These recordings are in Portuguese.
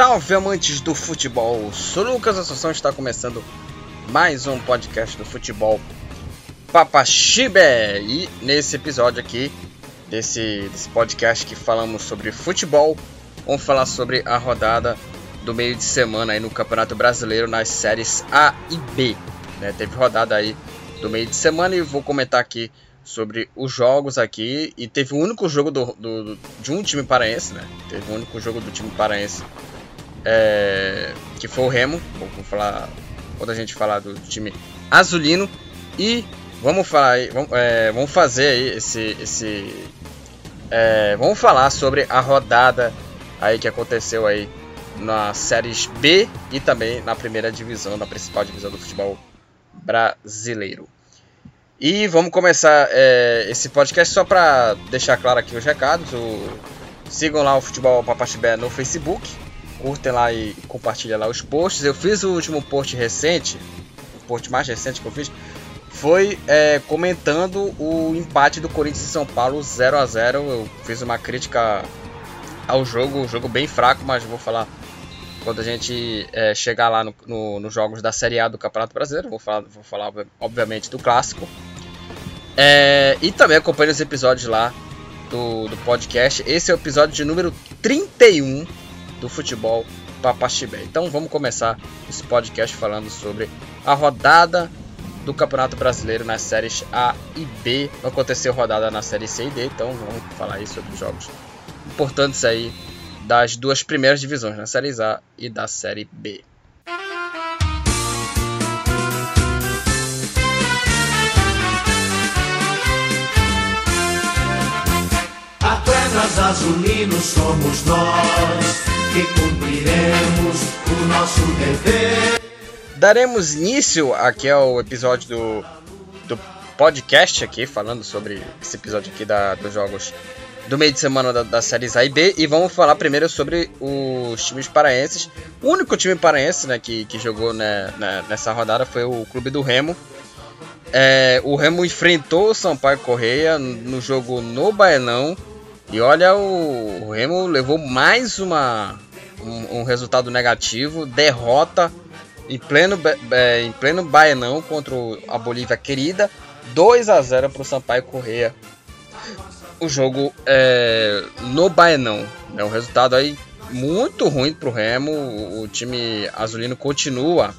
Salve amantes do futebol! Sou Lucas Assunção está começando mais um podcast do futebol Papaxibe e nesse episódio aqui desse, desse podcast que falamos sobre futebol, vamos falar sobre a rodada do meio de semana aí no Campeonato Brasileiro nas séries A e B. Né? Teve rodada aí do meio de semana e vou comentar aqui sobre os jogos aqui. E teve o único jogo do, do, de um time paraense, né? Teve o único jogo do time paraense é, que foi o Remo. Vou, falar quando a gente falar do time azulino. E vamos falar vamos, é, vamos fazer aí esse. esse é, vamos falar sobre a rodada aí que aconteceu aí na séries B e também na primeira divisão, na principal divisão do futebol brasileiro. E vamos começar é, esse podcast só para deixar claro aqui os recados. O, sigam lá o Futebol Papaxibé no Facebook. Curtem lá e compartilhem lá os posts. Eu fiz o último post recente, o post mais recente que eu fiz, foi é, comentando o empate do Corinthians e São Paulo 0 a 0 Eu fiz uma crítica ao jogo, um jogo bem fraco, mas vou falar quando a gente é, chegar lá nos no, jogos da Série A do Campeonato Brasileiro. Vou falar, vou falar obviamente, do clássico. É, e também acompanhe os episódios lá do, do podcast. Esse é o episódio de número 31 do Futebol Papaxibé. Então vamos começar esse podcast falando sobre a rodada do Campeonato Brasileiro nas séries A e B. Aconteceu rodada na série C e D, então vamos falar aí sobre os jogos importantes aí das duas primeiras divisões, na Série A e da Série B. Atletas azulinos somos nós que cumpriremos o nosso dever. Daremos início aqui ao episódio do, do podcast aqui, falando sobre esse episódio aqui da, dos jogos do meio de semana da, das séries A e B e vamos falar primeiro sobre os times paraenses. O único time paraense né, que, que jogou né, né, nessa rodada foi o Clube do Remo. É, o Remo enfrentou o Sampaio Correia no jogo no Baenão e olha, o, Remo levou mais uma, um, um, resultado negativo, derrota em pleno, é, em pleno Baenão contra a Bolívia querida, 2 a 0 para o Sampaio Correia o jogo é, no Baenão. É um resultado aí muito ruim para o Remo. O, time azulino continua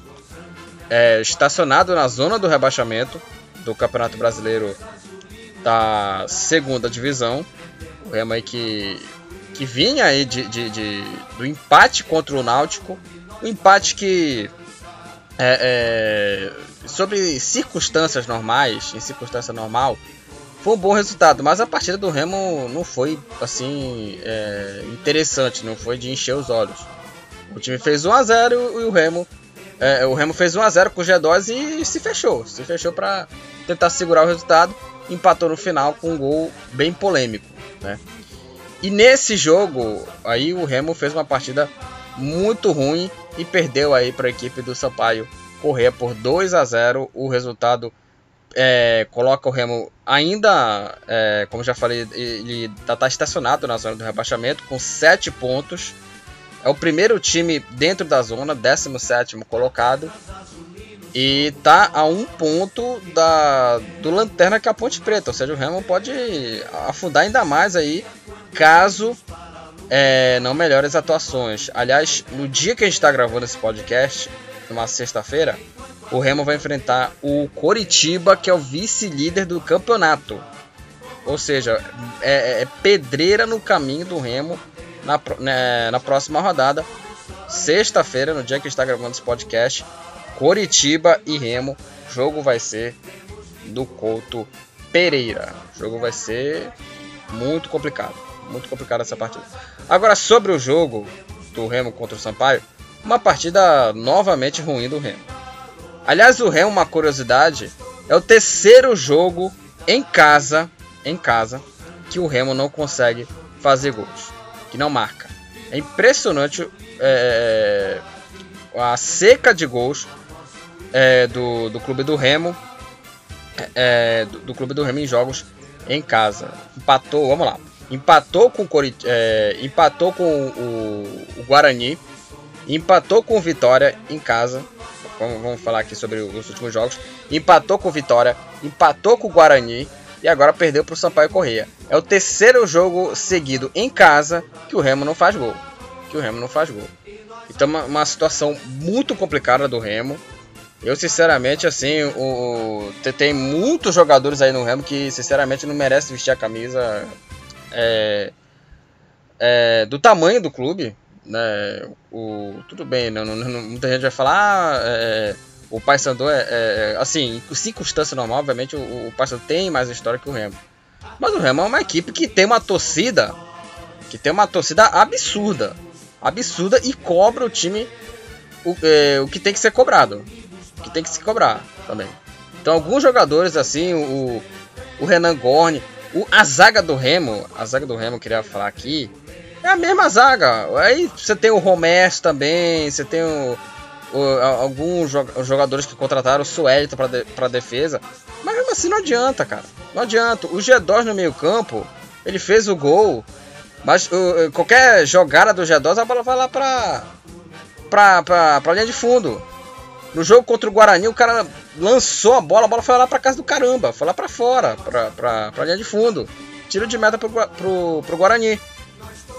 é, estacionado na zona do rebaixamento do Campeonato Brasileiro da segunda divisão. O Remo aí que, que vinha aí de, de, de do empate contra o Náutico. Um empate que é, é, sobre circunstâncias normais, em circunstância normal, foi um bom resultado, mas a partida do Remo não foi assim é, interessante, não foi de encher os olhos. O time fez 1 a 0 e o Remo é, o Remo fez 1 a 0 com o G2 e se fechou, se fechou para tentar segurar o resultado, empatou no final com um gol bem polêmico, né? E nesse jogo aí o Remo fez uma partida muito ruim e perdeu aí para a equipe do Sampaio correr por 2 a 0. O resultado é, coloca o Remo ainda, é, como já falei, ele está tá estacionado na zona do rebaixamento com 7 pontos. É o primeiro time dentro da zona, 17 colocado. E tá a um ponto da, do Lanterna que é a Ponte Preta. Ou seja, o Remo pode afundar ainda mais aí, caso é, não melhore as atuações. Aliás, no dia que a gente está gravando esse podcast, numa sexta-feira, o Remo vai enfrentar o Coritiba, que é o vice-líder do campeonato. Ou seja, é, é, é, pedreira no caminho do Remo na, né, na próxima rodada. Sexta-feira, no dia que está gravando esse podcast, Coritiba e Remo. O jogo vai ser do Couto Pereira. O jogo vai ser muito complicado. Muito complicado essa partida. Agora, sobre o jogo do Remo contra o Sampaio, uma partida novamente ruim do Remo. Aliás, o Remo, uma curiosidade, é o terceiro jogo em casa, em casa, que o Remo não consegue fazer gols, que não marca. É impressionante é, a seca de gols é, do, do clube do Remo, é, do, do, clube do Remo em jogos em casa. Empatou, vamos lá, empatou com, Corit é, empatou com o, o Guarani empatou com Vitória em casa. Vamos, vamos falar aqui sobre os últimos jogos. Empatou com Vitória, empatou com o Guarani e agora perdeu para o Sampaio Correia. É o terceiro jogo seguido em casa que o Remo não faz gol. Que o Remo não faz gol. Então uma, uma situação muito complicada do Remo. Eu sinceramente assim, o, o, tem muitos jogadores aí no Remo que sinceramente não merecem vestir a camisa é, é, do tamanho do clube, né? O, tudo bem, não, não, não, muita gente vai falar, ah, é, o Paysandu é, é, assim, em circunstância normal, obviamente o, o Paysandu tem mais história que o Remo. Mas o Remo é uma equipe que tem uma torcida, que tem uma torcida absurda, absurda e cobra o time o, é, o que tem que ser cobrado, que tem que se cobrar também. Então alguns jogadores assim, o, o Renan Gorni, o, a zaga do Remo, a zaga do Remo, queria falar aqui, é a mesma zaga. Aí você tem o Romero também, você tem o, o, alguns jogadores que contrataram o Suelito para de, pra defesa. Mas mesmo assim não adianta, cara. Não adianta. O G2 no meio campo, ele fez o gol. Mas qualquer jogada do G2, a bola vai lá pra, pra, pra, pra linha de fundo. No jogo contra o Guarani, o cara lançou a bola, a bola foi lá pra casa do caramba. Foi lá pra fora, pra, pra, pra linha de fundo. Tiro de meta pro, pro, pro Guarani.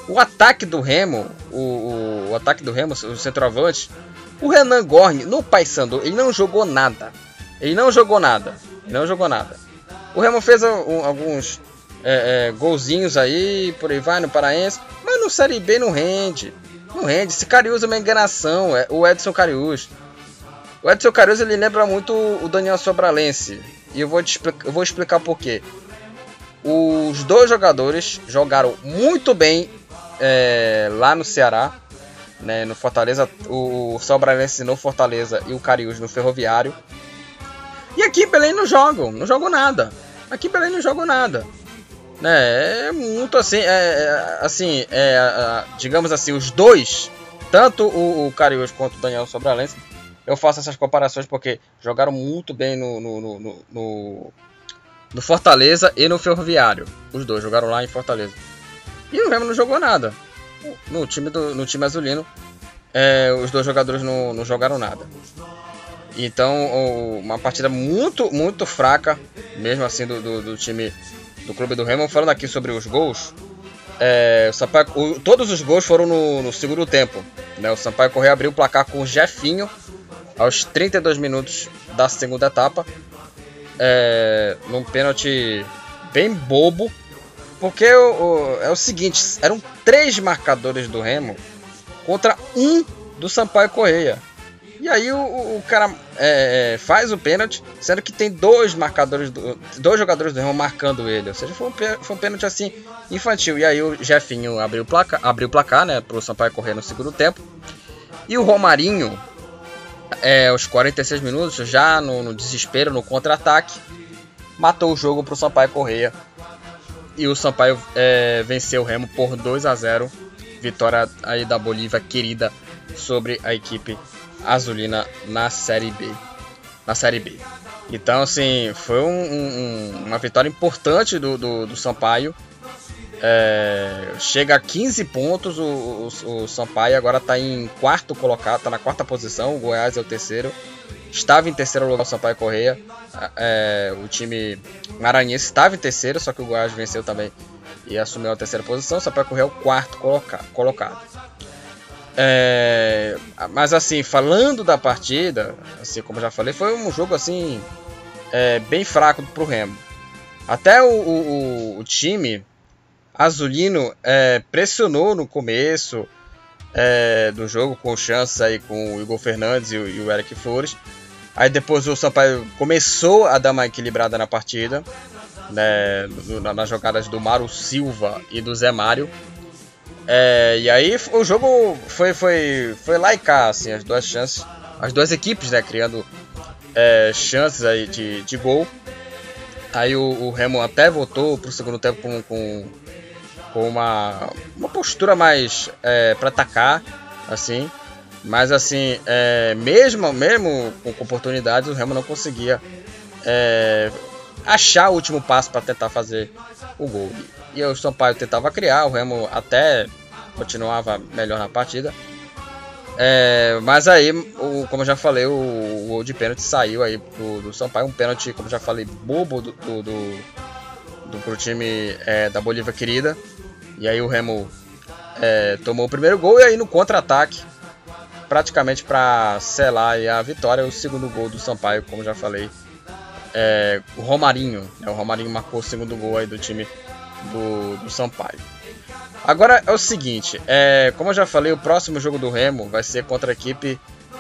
O ataque do Remo, o, o, o ataque do Remo, o centroavante, o Renan Gorni, no Paysandu, ele não jogou nada. Ele não jogou nada. Ele não jogou nada. O Remo fez um, alguns é, é, golzinhos aí, por aí vai, no Paraense, mas no Série B não rende. Não rende. Esse Cariús é uma enganação, é o Edson Cariús. O Edson Cariús ele lembra muito o Daniel Sobralense. E eu vou, te explicar, eu vou explicar por quê. Os dois jogadores jogaram muito bem é, lá no Ceará, né, no Fortaleza, o, o Sobralense no Fortaleza e o Cariús no Ferroviário. E aqui em Belém não jogam, não jogam nada. Aqui em Belém não jogam nada. Né, é muito assim, é, é assim, é, digamos assim, os dois, tanto o, o Cariús quanto o Daniel Sobralense, eu faço essas comparações porque jogaram muito bem no, no, no, no, no Fortaleza e no Ferroviário. Os dois jogaram lá em Fortaleza. E o Remo não jogou nada. No time, do, no time azulino, é, os dois jogadores não, não jogaram nada. Então, uma partida muito, muito fraca, mesmo assim, do, do, do time do Clube do Remo. Falando aqui sobre os gols, é, o Sampaio, o, todos os gols foram no, no, segundo tempo. Né? O Sampaio Correia abriu o placar com o Jefinho aos 32 minutos da segunda etapa. É, num pênalti bem bobo, porque o, o, é o seguinte, eram três marcadores do Remo contra um do Sampaio Correia. E aí o, o cara é, é, faz o pênalti, sendo que tem dois marcadores, do, dois jogadores do Remo marcando ele. Ou seja, foi um, foi um pênalti assim infantil. E aí o Jefinho abriu o placar, abriu o placar né, para o Sampaio Correia no segundo tempo. E o Romarinho, é, aos 46 minutos, já no, no desespero, no contra-ataque, matou o jogo para o Sampaio Correia e o Sampaio é, venceu o Remo por 2 a 0 Vitória aí da Bolívia querida sobre a equipe azulina na Série B. Na Série B. Então, assim, foi um, um, uma vitória importante do, do, do Sampaio. É, chega a 15 pontos o, o, o Sampaio, agora está em quarto colocado, está na quarta posição. O Goiás é o terceiro. Estava em terceiro lugar o Sampaio Correia. É, o time maranhense estava em terceiro, só que o Goiás venceu também e assumiu a terceira posição. O Sampaio Correia é o quarto coloca colocado. É, mas assim, falando da partida, assim como já falei, foi um jogo assim é, bem fraco para o Remo. Até o, o, o time azulino é, pressionou no começo é, do jogo com chances aí com o Igor Fernandes e o, e o Eric Flores. Aí depois o Sampaio começou a dar uma equilibrada na partida, né, nas jogadas do Mário Silva e do Zé Mário. É, e aí o jogo foi, foi, foi lá e cá, assim, as duas chances, as duas equipes, né, criando é, chances aí de, de gol. Aí o, o Remo até voltou para o segundo tempo com, com, com, uma, uma postura mais é, para atacar, assim. Mas assim, é, mesmo, mesmo com oportunidades, o Remo não conseguia é, achar o último passo para tentar fazer o gol. E o Sampaio tentava criar, o Remo até continuava melhor na partida. É, mas aí, o, como eu já falei, o, o gol de pênalti saiu aí do, do Sampaio. Um pênalti, como já falei, bobo do, do, do, do pro time é, da Bolívia querida. E aí o Remo é, tomou o primeiro gol e aí no contra-ataque, praticamente para selar a vitória, o segundo gol do Sampaio, como já falei, é, o Romarinho. Né, o Romarinho marcou o segundo gol aí do time do, do Sampaio. Agora é o seguinte, é, como eu já falei, o próximo jogo do Remo vai ser contra a equipe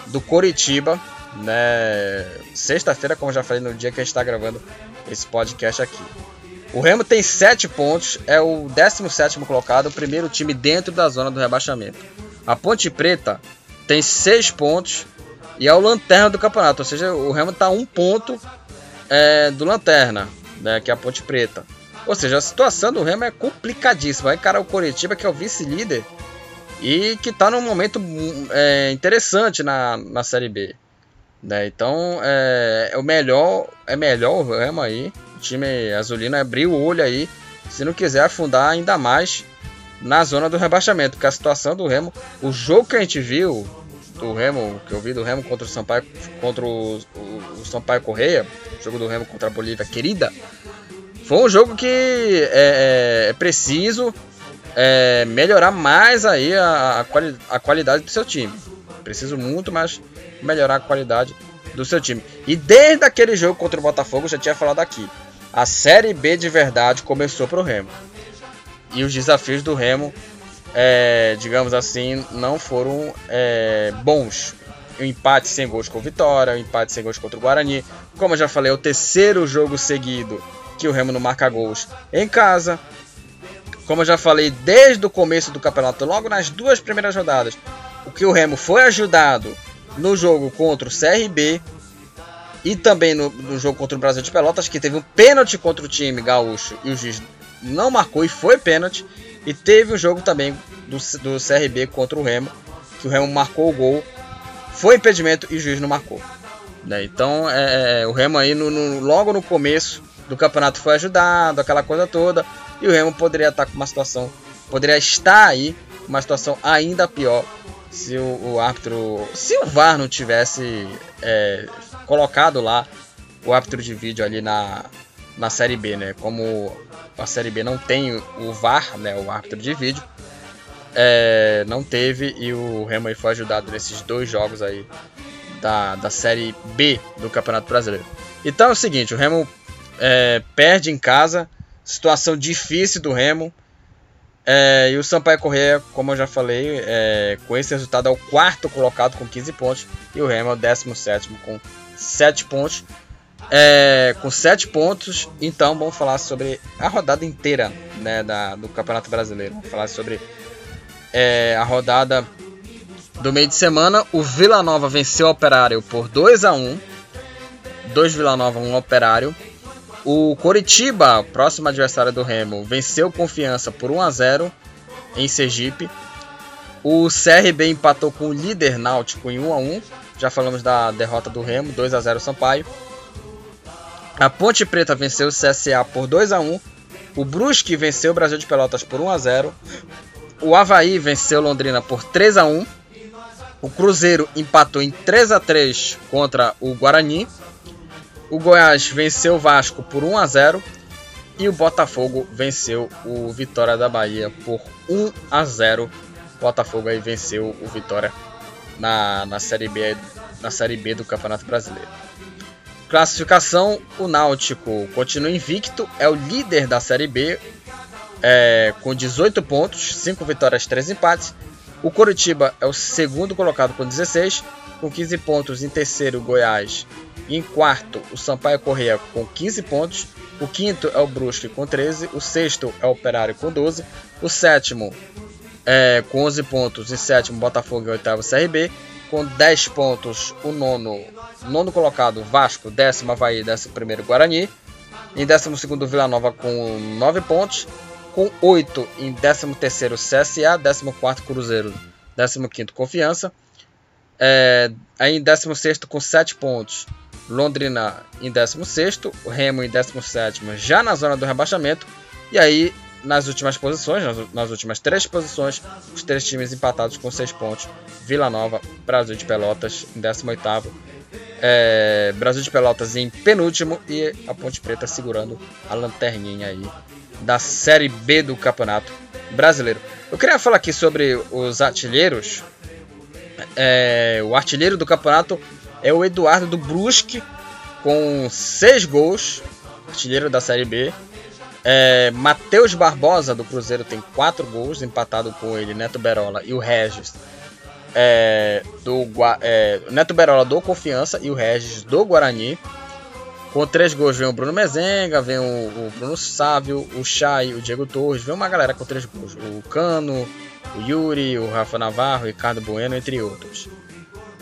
do Coritiba, né? Sexta-feira, como já falei no dia que a gente está gravando esse podcast aqui. O Remo tem 7 pontos, é o 17 colocado, o primeiro time dentro da zona do rebaixamento. A Ponte Preta tem 6 pontos e é o lanterna do campeonato, ou seja, o Remo está um ponto é, do lanterna, né, que é a Ponte Preta. Ou seja, a situação do Remo é complicadíssima. Vai encarar o Coritiba, que é o vice-líder, e que está num momento é, interessante na, na Série B. Né? Então é, é, o melhor, é melhor o Remo aí. Time azulino abrir o olho aí. Se não quiser afundar ainda mais na zona do rebaixamento. Porque a situação do Remo, o jogo que a gente viu do Remo, que eu vi do Remo contra o Sampaio, contra o, o, o Sampaio Correia, jogo do Remo contra a Bolívia querida, foi um jogo que é, é, é preciso é, melhorar mais aí a, a, quali a qualidade do seu time. Preciso muito mais melhorar a qualidade do seu time. E desde aquele jogo contra o Botafogo, já tinha falado aqui. A Série B de verdade começou para o Remo. E os desafios do Remo, é, digamos assim, não foram é, bons. O empate sem gols com o Vitória, o empate sem gols contra o Guarani. Como eu já falei, é o terceiro jogo seguido que o Remo não marca gols em casa. Como eu já falei desde o começo do campeonato, logo nas duas primeiras rodadas, o que o Remo foi ajudado no jogo contra o CRB e também no, no, jogo contra o Brasil de Pelotas, que teve um pênalti contra o time gaúcho e o juiz não marcou e foi pênalti. E teve o jogo também do, do CRB contra o Remo, que o Remo marcou o gol, foi impedimento e o juiz não marcou. Né? Então é, é, o Remo aí no, no, logo no começo do campeonato foi ajudado, aquela coisa toda, e o Remo poderia estar com uma situação, poderia estar aí uma situação ainda pior se o, o árbitro, se o VAR não tivesse é, colocado lá o árbitro de vídeo ali na, na Série B, né? Como a Série B não tem o VAR, né? O árbitro de vídeo, é, não teve e o Remo foi ajudado nesses dois jogos aí da, da Série B do Campeonato Brasileiro. Então é o seguinte, o Remo é, perde em casa, situação difícil do Remo. É, e o Sampaio Correia, como eu já falei, é, com esse resultado é o quarto colocado com 15 pontos. E o Remo é o 17 com 7 pontos. É, com 7 pontos, então vamos falar sobre a rodada inteira né, da, do Campeonato Brasileiro. Vamos falar sobre é, a rodada do meio de semana. O Vila Nova venceu o Operário por 2 a 1 2 Vila Nova, 1 Operário. O Coritiba, próximo adversário do Remo, venceu Confiança por 1 a 0 em Sergipe. O CRB empatou com o líder Náutico em 1 a 1. Já falamos da derrota do Remo, 2 a 0 Sampaio. A Ponte Preta venceu o CSA por 2 a 1. O Brusque venceu o Brasil de Pelotas por 1 a 0. O Havaí venceu Londrina por 3 a 1. O Cruzeiro empatou em 3 a 3 contra o Guarani. O Goiás venceu o Vasco por 1 a 0 e o Botafogo venceu o Vitória da Bahia por 1 a 0. O Botafogo aí venceu o Vitória na, na série B na série B do Campeonato Brasileiro. Classificação: o Náutico continua invicto, é o líder da série B é, com 18 pontos, 5 vitórias, 3 empates. O Coritiba é o segundo colocado com 16, com 15 pontos em terceiro Goiás em quarto, o Sampaio Correia com 15 pontos. O quinto é o Brusque com 13. O sexto é o Operário com 12. O sétimo é, com 11 pontos. Em sétimo, Botafogo. Em oitavo, CRB. Com 10 pontos, o nono, nono colocado, Vasco. Décimo, Havaí. Décimo primeiro, Guarani. Em décimo segundo, Vila Nova com 9 pontos. Com 8 em décimo terceiro, CSA. Décimo quarto, Cruzeiro. Décimo quinto, Confiança. É, aí em décimo sexto com 7 pontos, Londrina em 16, o Remo em 17, já na zona do rebaixamento. E aí nas últimas posições, nas, nas, últimas três posições, os três times empatados com seis pontos. Vila Nova, Brasil de Pelotas em 18º, é, Brasil de Pelotas em penúltimo e a Ponte Preta segurando a lanterninha aí da Série B do Campeonato Brasileiro. Eu queria falar aqui sobre os artilheiros. É, o artilheiro do campeonato é o Eduardo do Brusque, com seis gols, artilheiro da Série B. É, Matheus Barbosa do Cruzeiro tem quatro gols, empatado com ele, Neto Berola e o Regis. É, do é, Neto Berola do Confiança e o Regis do Guarani. Com três gols vem o Bruno Mezenga, vem o, o Bruno Sávio, o Chay, o Diego Torres, vem uma galera com três gols. O Cano, o Yuri, o Rafa Navarro, o Ricardo Bueno, entre outros.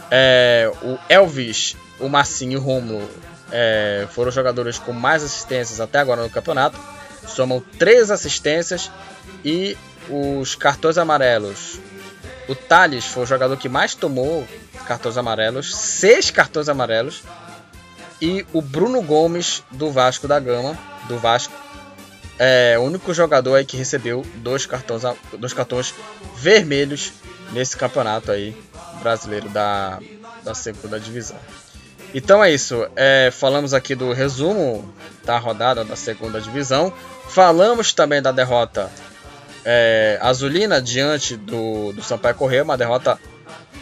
É, o Elvis, o Marcinho e o Romulo é, foram os jogadores com mais assistências até agora no campeonato. Somam três assistências e os cartões amarelos. O Thales foi o jogador que mais tomou cartões amarelos, seis cartões amarelos e o Bruno Gomes do Vasco da Gama, do Vasco, é o único jogador aí que recebeu dois cartões, dois cartões vermelhos nesse campeonato aí brasileiro da, da segunda divisão. Então é isso. É, falamos aqui do resumo da rodada da segunda divisão. Falamos também da derrota é, azulina diante do, do Sampaio Correia, uma derrota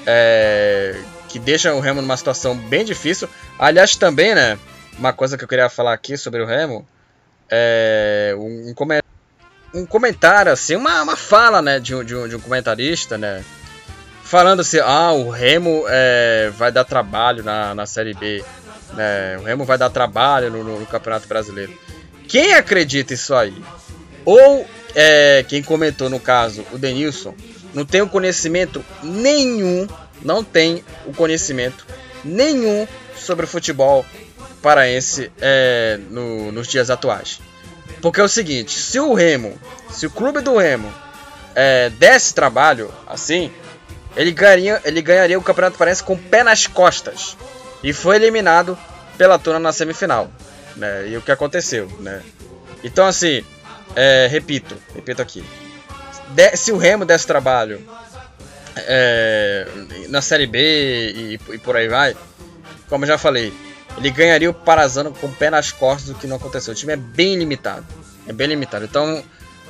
é, que deixa o Remo numa situação bem difícil. Aliás, também, né? Uma coisa que eu queria falar aqui sobre o Remo é um, um comentário assim, uma, uma fala, né, de um, de um, de um comentarista, né? Falando assim, ah, o Remo é, vai dar trabalho na, na Série B, né? O Remo vai dar trabalho no, no, no Campeonato Brasileiro. Quem acredita isso aí? Ou é, quem comentou no caso, o Denilson, não tem o conhecimento nenhum não tem o conhecimento nenhum sobre o futebol paraense é, no, nos dias atuais. Porque é o seguinte, se o Remo, se o clube do Remo é, desse trabalho assim, ele ganharia, ele ganharia o Campeonato Paraense com o pé nas costas. E foi eliminado pela Tuna na semifinal. Né? E o que aconteceu, né? Então assim, é, repito, repito aqui. De, se o Remo desse trabalho é, na Série B e, e, por aí vai, como eu já falei, ele ganharia o Parazano com o pé nas costas, o que não aconteceu. O time é bem limitado. É bem limitado. Então,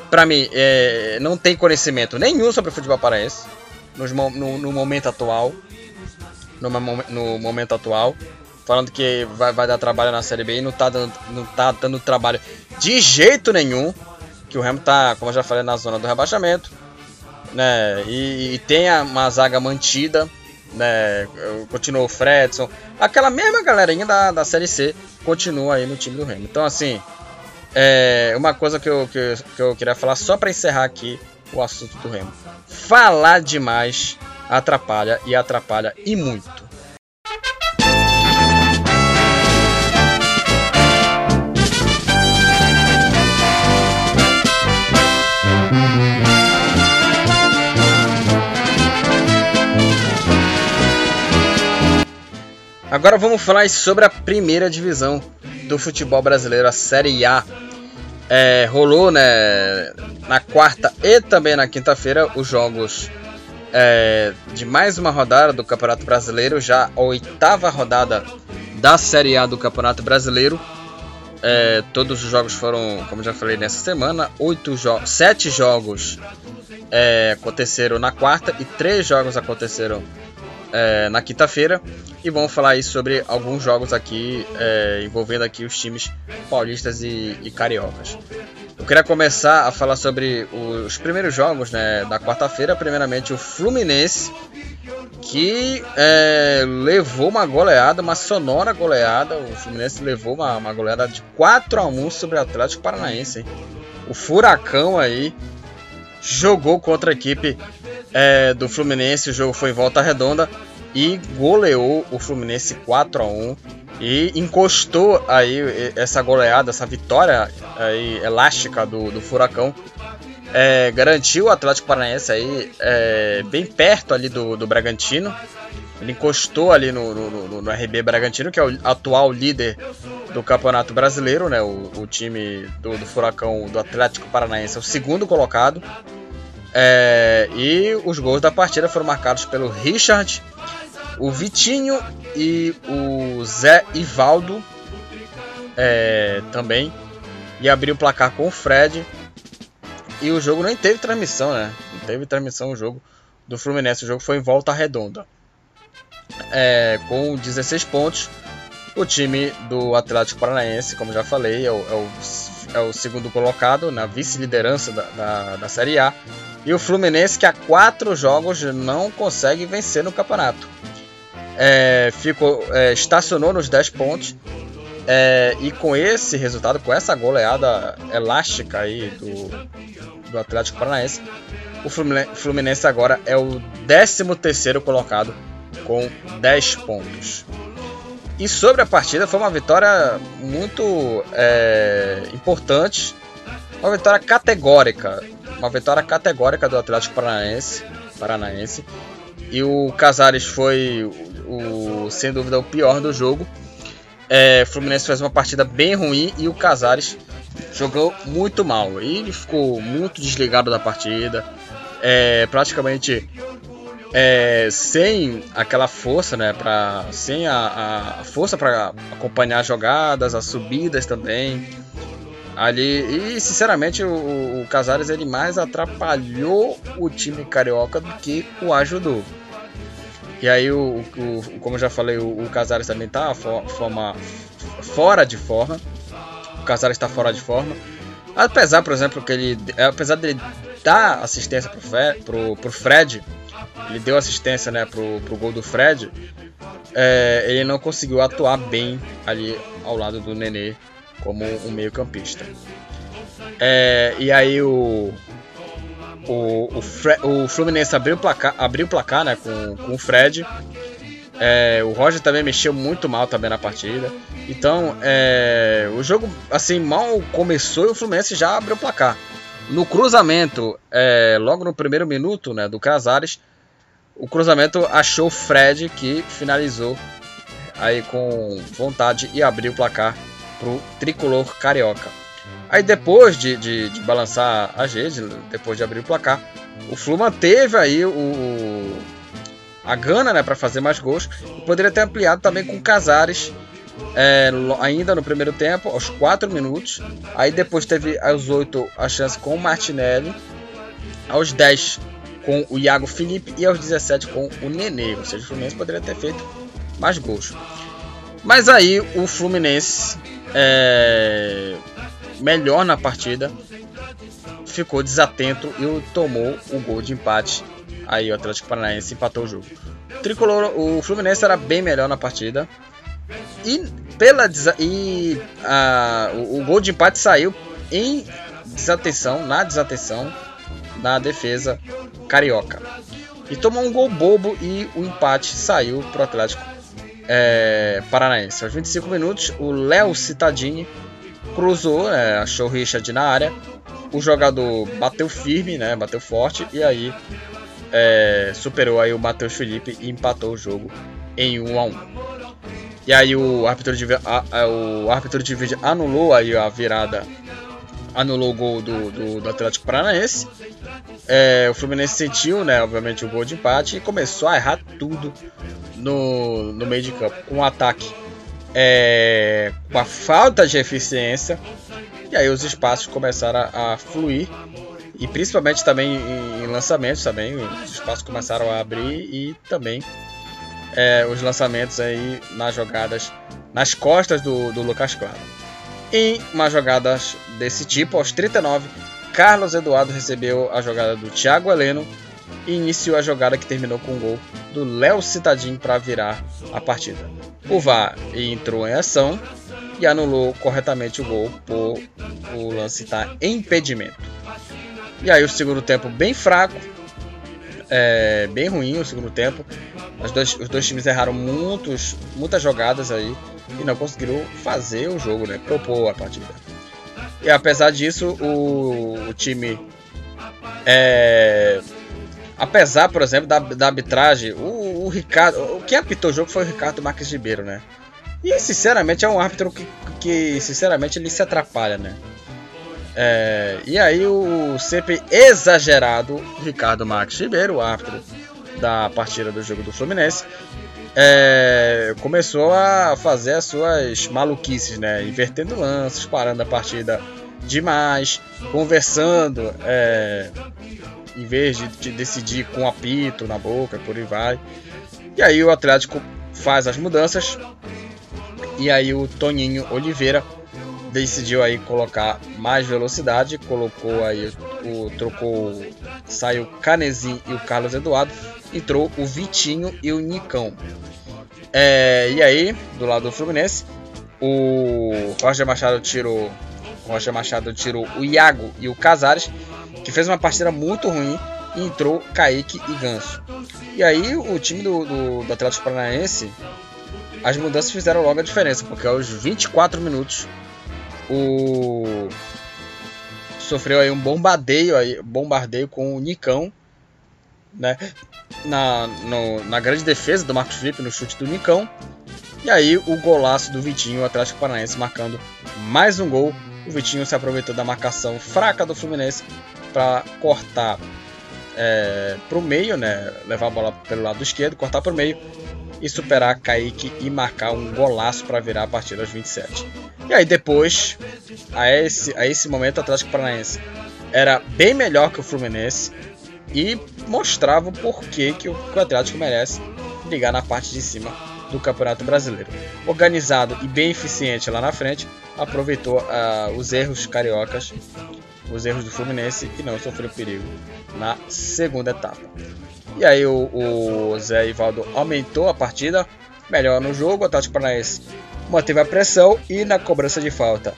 para mim, é, não tem conhecimento nenhum sobre o futebol paraense no, no, no momento atual. No, no, momento atual. Falando que vai, vai, dar trabalho na Série B e não tá, dando, não tá dando trabalho de jeito nenhum. Que o Remo tá, como eu já falei, na zona do rebaixamento né? E, e tem uma zaga mantida, né? Continua o Fredson, aquela mesma galerinha da, da Série C continua aí no time do Remo. Então, assim, é uma coisa que eu, que, que eu queria falar só para encerrar aqui o assunto do Remo. Falar demais atrapalha e atrapalha e muito. Agora vamos falar sobre a primeira divisão do futebol brasileiro, a Série A. É, rolou né, na quarta e também na quinta-feira os jogos é, de mais uma rodada do Campeonato Brasileiro, já a oitava rodada da Série A do Campeonato Brasileiro. É, todos os jogos foram, como já falei, nessa semana. Oito jo sete jogos é, aconteceram na quarta e três jogos aconteceram é, na quinta-feira e vamos falar aí sobre alguns jogos aqui é, envolvendo aqui os times paulistas e, e, cariocas. Eu queria começar a falar sobre os primeiros jogos né, da quarta-feira. Primeiramente o Fluminense que é, levou uma goleada, uma sonora goleada. O Fluminense levou uma, uma goleada de 4 a 1 sobre o Atlético Paranaense. Hein? O Furacão aí jogou contra a equipe é, do Fluminense. O jogo foi em volta redonda e goleou o Fluminense 4 a 1 e encostou aí essa goleada, essa vitória aí elástica do, do Furacão. É, garantiu o Atlético Paranaense aí é, bem perto ali do, do Bragantino Ele encostou ali no, no, no, RB Bragantino, que é o atual líder do Campeonato Brasileiro, né? O, o time do, do, Furacão do Atlético Paranaense é o segundo colocado. É, e os gols da partida foram marcados pelo Richard, o Vitinho e o Zé Ivaldo é, também. E abriu o placar com o Fred. E o jogo nem teve transmissão, né? Não teve transmissão o jogo do Fluminense. O jogo foi em volta redonda. É, com 16 pontos. O time do Atlético Paranaense, como já falei, é o, é o, é o segundo colocado na vice-liderança da, da, da, Série A. E o Fluminense, que há quatro jogos não consegue vencer no campeonato. É, ficou, é, estacionou nos 10 pontos. É, e com esse resultado, com essa goleada elástica aí do, do Atlético Paranaense, o Fluminense agora é o 13 terceiro colocado com 10 pontos. E sobre a partida, foi uma vitória muito é, importante, uma vitória categórica, uma vitória categórica do Atlético Paranaense, Paranaense. E o Casares foi, o, o, sem dúvida, o pior do jogo. É, Fluminense fez uma partida bem ruim e o Casares jogou muito mal. E ele ficou muito desligado da partida, é, praticamente é, sem aquela força, né, pra, sem a, a força para acompanhar as jogadas, as subidas também. Ali, e sinceramente o, o Casares ele mais atrapalhou o time carioca do que o ajudou. E aí, o, o como eu já falei, o, o Casares também está forma, fora de forma. O Casares está fora de forma. Apesar, por exemplo, que ele, apesar dele dar assistência pro, pro, pro Fred, ele deu assistência né, pro, pro gol do Fred, é, ele não conseguiu atuar bem ali ao lado do Nenê como um meio campista. É, e aí o, o, o, Fre o Fluminense abriu o placar, abriu o placar né, com, com o Fred. É, o Roger também mexeu muito mal também na partida. Então, é, o jogo assim mal começou e o Fluminense já abriu o placar. No cruzamento, é, logo no primeiro minuto né, do Casares, o cruzamento achou o Fred que finalizou aí com vontade e abriu o placar pro tricolor carioca. Aí depois de, de, de balançar a rede, depois de abrir o placar, o Flu manteve aí o, a gana né, para fazer mais gols e poderia ter ampliado também com Casares é, ainda no primeiro tempo, aos 4 minutos. Aí depois teve aos 8 a chance com o Martinelli. Aos 10 com o Iago Felipe e aos 17 com o Nenê. Ou seja, o Fluminense poderia ter feito mais gols. Mas aí o Fluminense, é, melhor na partida, ficou desatento e tomou o gol de empate. Aí o Atlético Paranaense empatou o jogo. O tricolor, o Fluminense era bem melhor na partida. E pela e a, o, o gol de empate saiu em desatenção, na desatenção da defesa carioca. E tomou um gol bobo e o empate saiu para o Atlético é, Paranaense. Aos 25 minutos, o Léo Citadini cruzou, é, achou o Richard na área. O jogador bateu firme, né, bateu forte e aí é, superou aí o Matheus Felipe e empatou o jogo em 1 a 1. E aí o árbitro de, a, a, o árbitro de vídeo anulou aí a virada anulou o gol do, do, do Atlético Paranaense. É, o Fluminense sentiu, né, obviamente, o gol de empate e começou a errar tudo no, no meio de campo. Com um ataque é, com a falta de eficiência. E aí os espaços começaram a, a fluir. E principalmente também em, lançamentos também. Os espaços começaram a abrir e também é, os lançamentos aí nas jogadas nas costas do, do Lucas Claro. Em uma jogada desse tipo, aos 39, Carlos Eduardo recebeu a jogada do Thiago Heleno e iniciou a jogada que terminou com o gol do Léo Citadinho para virar a partida. O VAR entrou em ação e anulou corretamente o gol por o lance estar em impedimento. E aí o segundo tempo bem fraco, é, bem ruim o segundo tempo. Dois, os dois times erraram muitos, muitas jogadas aí e não conseguiram fazer o jogo, né? Propor a partida. E apesar disso, o, o time. É, apesar, por exemplo, da, da arbitragem, o, o, Ricardo. O que apitou o jogo foi o Ricardo Marques Ribeiro, né? E sinceramente é um árbitro que, que sinceramente ele se atrapalha, né? É, e aí o sempre exagerado Ricardo Marques Ribeiro, o árbitro da partida do jogo do Fluminense, é, começou a fazer as suas maluquices, né? Invertendo lances, parando a partida demais, conversando, é, em vez de, de decidir com apito na boca, por aí vai. E aí o Atlético faz as mudanças. E aí o Toninho Oliveira decidiu aí colocar mais velocidade, colocou aí o trocou, saiu Canezinho e o Carlos Eduardo, entrou o Vitinho e o Nicão. É, e aí, do lado do Fluminense, o Roger Machado tirou Roger Machado tirou o Iago e o Casares, que fez uma partida muito ruim, e entrou Kaique e Ganso. E aí o time do, do, do Atlético Paranaense, as mudanças fizeram logo a diferença, porque aos 24 minutos o sofreu aí um bombardeio aí, bombardeio com o Nicão, né? Na, no, na grande defesa do Marcos Felipe no chute do Nicão. E aí o golaço do Vitinho, o Atlético Paranaense marcando mais um gol. O Vitinho se aproveitou da marcação fraca do Fluminense para cortar é, para o meio, né? Levar a bola pelo lado esquerdo, cortar para o meio e superar Kaique e marcar um golaço para virar a partida aos 27. E aí depois, a esse, a esse momento, o Atlético Paranaense era bem melhor que o Fluminense e mostrava o porquê que o, que o Atlético merece ligar na parte de cima do Campeonato Brasileiro. Organizado e bem eficiente lá na frente, aproveitou uh, os erros cariocas, os erros do Fluminense e não sofreu perigo na segunda etapa. E aí o, o Zé Ivaldo aumentou a partida, melhor no jogo, o Atlético Paranaense manteve a pressão e na cobrança de falta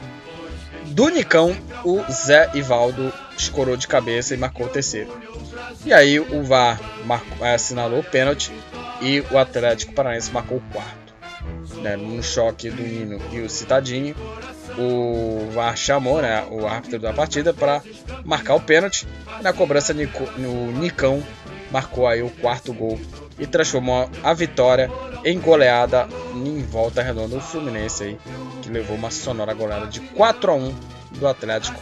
do Nicão, o Zé Ivaldo escorou de cabeça e marcou o terceiro. E aí o VAR marcou, assinalou o pênalti e o Atlético Paranaense marcou o quarto. Né, no choque do Nino e o Citadinho, o VAR chamou né, o árbitro da partida para marcar o pênalti. Na cobrança, o Nicão marcou aí o quarto gol e transformou a vitória em goleada em volta redonda do Fluminense aí, que levou uma sonora goleada de 4 a 1 do Atlético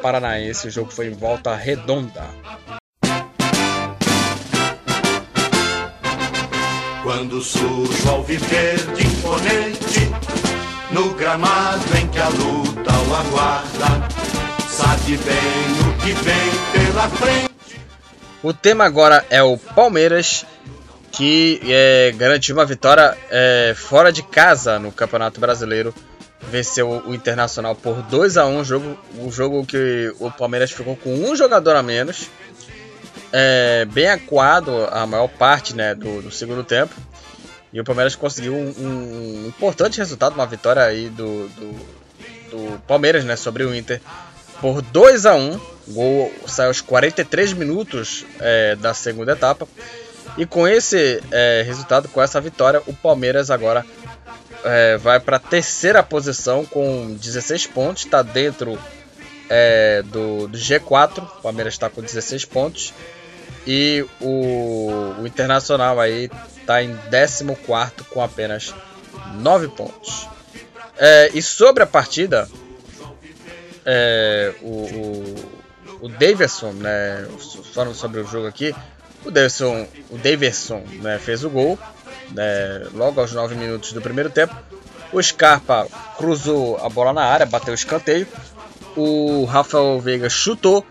Paranaense. O jogo foi em volta redonda. Quando surge ao viver de imponente, no gramado em que a luta o aguarda, sabe bem o que vem pela frente. O tema agora é o Palmeiras, que é, garantiu uma vitória é, fora de casa no Campeonato Brasileiro. Venceu o Internacional por 2 a 1 jogo, um jogo que o Palmeiras ficou com um jogador a menos é, bem acuado a maior parte né, do, do, segundo tempo. E o Palmeiras conseguiu um, um importante resultado, uma vitória aí do, do, do, Palmeiras né, sobre o Inter por 2 a 1 O gol saiu aos 43 minutos é, da segunda etapa. E com esse é, resultado, com essa vitória, o Palmeiras agora é, vai para a terceira posição com 16 pontos, está dentro é, do, do, G4. O Palmeiras está com 16 pontos. E o, o Internacional aí está em 14 com apenas 9 pontos. É, e sobre a partida, é, o, o, o Davidson, né, falando sobre o jogo aqui, o Davidson, o Davidson né, fez o gol né, logo aos 9 minutos do primeiro tempo. O Scarpa cruzou a bola na área, bateu o escanteio. O Rafael Veiga chutou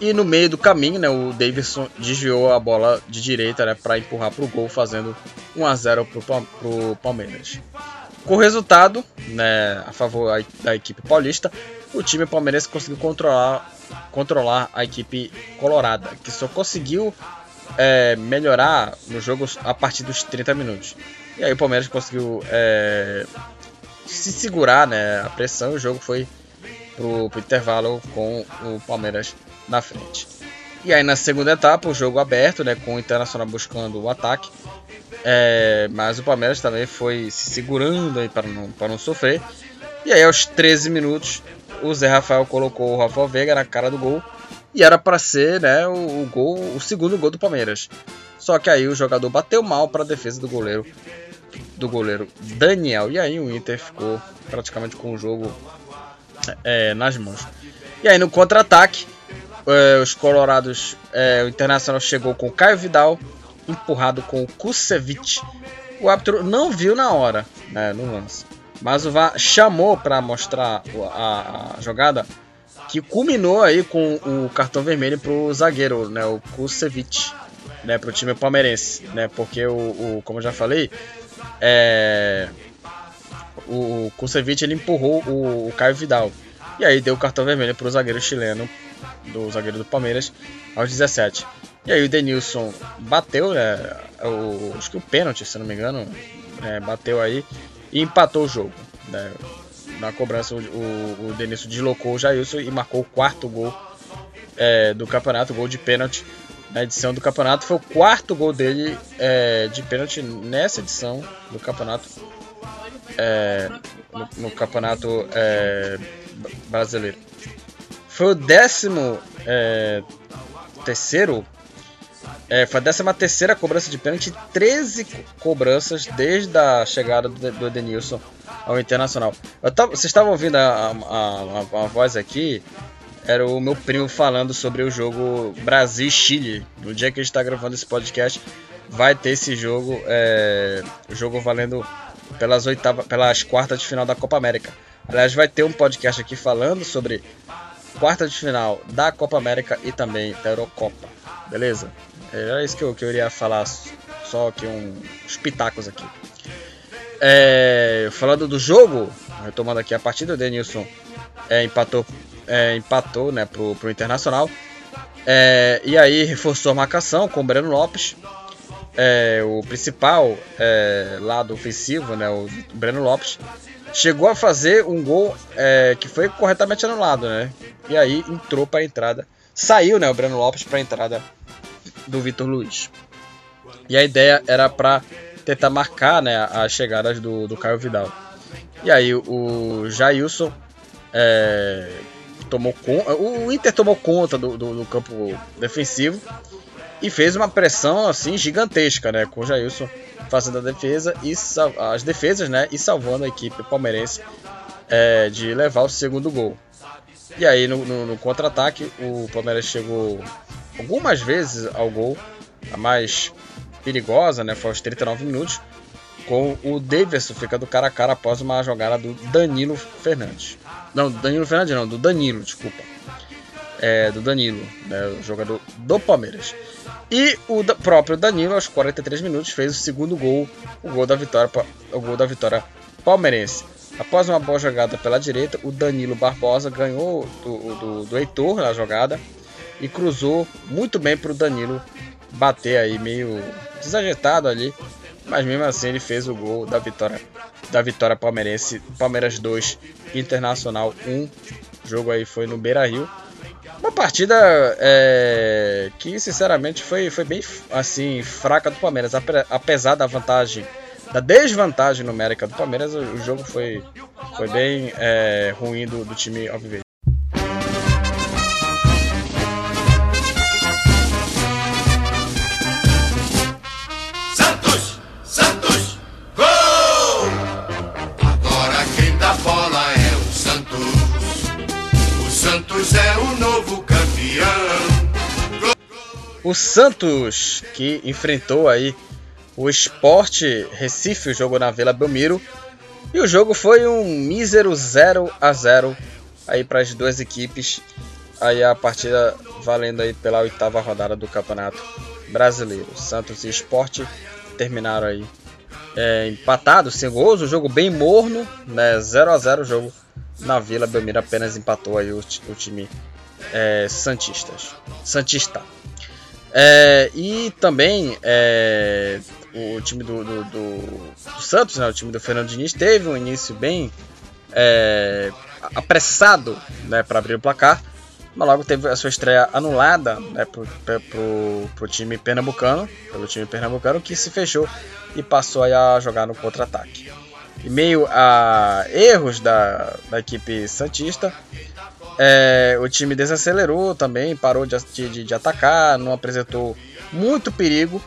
e no meio do caminho, né, o Davidson desviou a bola de direita né, para empurrar para o gol, fazendo 1 a 0 para o Palmeiras. Com o resultado né, a favor da equipe paulista, o time palmeirense conseguiu controlar, controlar a equipe colorada, que só conseguiu é, melhorar no jogo a partir dos 30 minutos. E aí o Palmeiras conseguiu é, se segurar né, a pressão e o jogo foi pro, pro intervalo com o Palmeiras na frente. E aí na segunda etapa, o jogo aberto, né, com o Internacional buscando o ataque. É, mas o Palmeiras também foi se segurando aí para não, para não sofrer. E aí aos 13 minutos, o Zé Rafael colocou o Rafael Veiga na cara do gol e era para ser né, o, o, gol, o segundo gol do Palmeiras. Só que aí o jogador bateu mal para a defesa do goleiro do goleiro Daniel e aí o Inter ficou praticamente com o jogo é, nas mãos. E aí no contra-ataque é, os Colorados, é, o Internacional chegou com Caio Vidal empurrado com o Kusevich. O árbitro não viu na hora, né, no lance. Mas o VAR chamou para mostrar a, a, jogada que culminou aí com o cartão vermelho pro zagueiro, né, o Kusevich, né, pro time palmeirense, né, porque o, o como eu já falei, é, o Kusevich ele empurrou o, o Caio Vidal e aí deu o cartão vermelho pro zagueiro chileno, do zagueiro do Palmeiras, aos 17. E aí o Denilson bateu, né, o, acho que o pênalti, se não me engano, é, bateu aí e empatou o jogo. Né? Na cobrança, o, o, o Denilson deslocou o Jailson e marcou o quarto gol é, do campeonato, gol de pênalti na edição do campeonato. Foi o quarto gol dele é, de pênalti nessa edição do campeonato. É, no, no, campeonato é, brasileiro. Foi o décimo é, terceiro é, foi a 13 terceira cobrança de pênalti, 13 cobranças desde a chegada do, Edenilson ao Internacional. Tava, vocês estavam ouvindo a, a, a, a, voz aqui, era o meu primo falando sobre o jogo Brasil-Chile. No dia que a gente está gravando esse podcast, vai ter esse jogo, é, jogo valendo pelas, oitava, pelas quartas de final da Copa América. Aliás, vai ter um podcast aqui falando sobre quarta de final da Copa América e também da Eurocopa. Beleza? Era isso que eu, que eu iria falar, só aqui um, uns pitacos aqui. É, falando do jogo, retomando aqui a partida, o Denilson é, empatou, é, empatou né, pro, pro Internacional. É, e aí reforçou a marcação com o Breno Lopes. É, o principal é, lado ofensivo, né, o Breno Lopes, chegou a fazer um gol é, que foi corretamente anulado, né? E aí entrou para a entrada, saiu, né, o Breno Lopes para a entrada do Vitor Luiz. E a ideia era para tentar marcar né, as chegadas do, do Caio Vidal. E aí o Jailson é, tomou conta. O Inter tomou conta do, do, do, campo defensivo e fez uma pressão assim gigantesca, né? Com o Jailson fazendo a defesa e as defesas, né? E salvando a equipe palmeirense é, de levar o segundo gol. E aí no, no, no contra-ataque o Palmeiras chegou algumas vezes ao gol, a mais perigosa, né? Foi aos 39 minutos, com o Davidson ficando cara a cara após uma jogada do Danilo Fernandes. Não, Danilo Fernandes não, do Danilo, desculpa. É, do Danilo, né, o jogador do Palmeiras. E o próprio Danilo, aos 43 minutos, fez o segundo gol, o gol da vitória, o gol da vitória palmeirense. Após uma boa jogada pela direita, o Danilo Barbosa ganhou do, do, do Heitor na jogada e cruzou muito bem para o Danilo bater aí meio desajeitado ali, mas mesmo assim ele fez o gol da vitória da vitória palmeirense, Palmeiras 2, Internacional 1. O jogo aí foi no Beira-Rio. Uma partida é, que sinceramente foi, foi bem assim fraca do Palmeiras, apesar da vantagem da desvantagem numérica do Palmeiras, o jogo foi, foi bem é, ruim do, do time Alviverde. O Santos, que enfrentou aí o Sport Recife, o jogo na Vila Belmiro. E o jogo foi um mísero 0 a 0 aí para as duas equipes. Aí a partida valendo aí pela oitava rodada do Campeonato Brasileiro. Santos e Sport terminaram aí é, empatados, sem gols. O jogo bem morno, né? 0 a 0 o jogo na Vila Belmiro apenas empatou aí o, o time é, Santistas. Santista. É, e também é, o time do, do, do, do, Santos, né, o time do Fernando Diniz, teve um início bem é, apressado né, para abrir o placar, mas logo teve a sua estreia anulada né, pro, time pernambucano, pelo time pernambucano, que se fechou e passou a jogar no contra-ataque. Em meio a erros da, da equipe Santista, É, o time desacelerou também, parou de, de, de, atacar, não apresentou muito perigo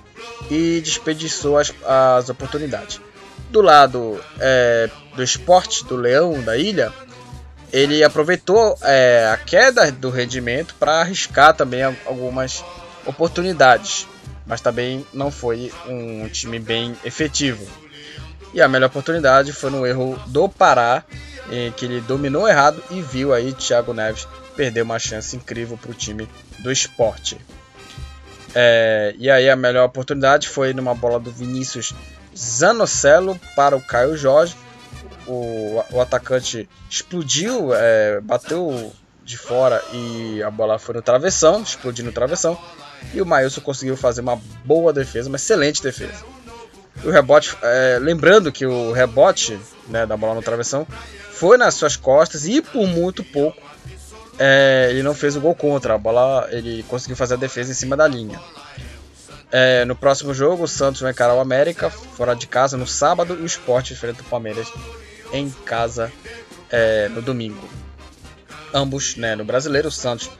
e desperdiçou as, as oportunidades. Do lado é, do esporte do Leão da Ilha, ele aproveitou é, a queda do rendimento para arriscar também algumas oportunidades, mas também não foi um time bem efetivo. E a melhor oportunidade foi no erro do Pará, em que ele dominou errado e viu aí Thiago Neves perder uma chance incrível para o time do esporte. É, e aí a melhor oportunidade foi numa bola do Vinícius Zanocelo para o Caio Jorge, o, o atacante explodiu, é, bateu de fora e a bola foi no travessão, explodiu no travessão. E o Maílson conseguiu fazer uma boa defesa, uma excelente defesa. O rebote, é, lembrando que o rebote né, da bola no travessão foi nas suas costas e por muito pouco é, ele não fez o gol contra. A bola ele conseguiu fazer a defesa em cima da linha. É, no próximo jogo, o Santos vai encarar o América fora de casa no sábado e o Sport enfrenta o Palmeiras em casa é, no domingo. Ambos né, no brasileiro, o Santos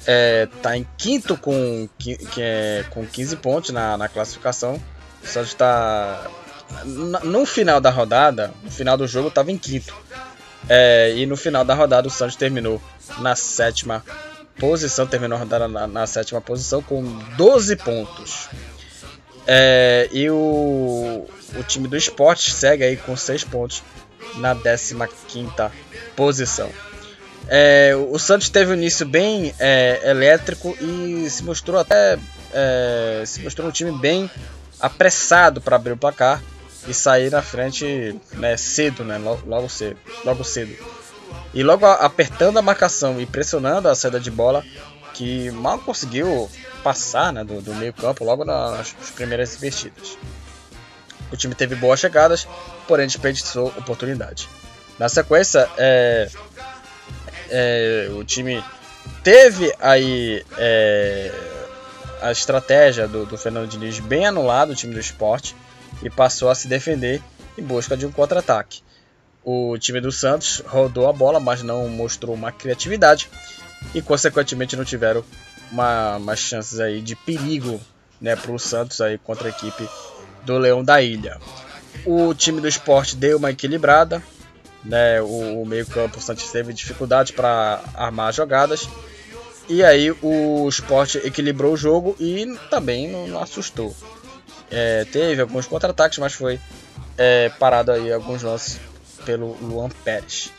está é, em quinto com, é, com 15 pontos na, na classificação. O Santos está. No final da rodada, no final do jogo, estava em quinto. É, e no final da rodada, o Santos terminou na sétima posição. Terminou a rodada na, na sétima posição com 12 pontos. É, e o, o time do esporte segue aí com 6 pontos na 15ª posição. É, o Santos teve um início bem é, elétrico e se mostrou até é, se mostrou um time bem apressado para abrir o placar e sair na frente né, cedo, né, logo, logo, cedo, logo cedo. E logo apertando a marcação e pressionando a saída de bola, que mal conseguiu passar né, do, do meio campo logo nas primeiras investidas. O time teve boas chegadas, porém desperdiçou oportunidade. Na sequência, é, é, o time teve aí é, a estratégia do, do Fernando Diniz bem anulado, o time do esporte, e passou a se defender em busca de um contra-ataque. O time do Santos rodou a bola, mas não mostrou uma criatividade e, consequentemente, não tiveram uma, umas chances aí de perigo né, para o Santos aí contra a equipe do Leão da Ilha. O time do esporte deu uma equilibrada, né? O, o meio-campo Santos teve dificuldade para armar jogadas. E aí o esporte equilibrou o jogo e também não, não assustou. É, teve alguns contra-ataques, mas foi é, parado aí alguns lances pelo Luan Pérez.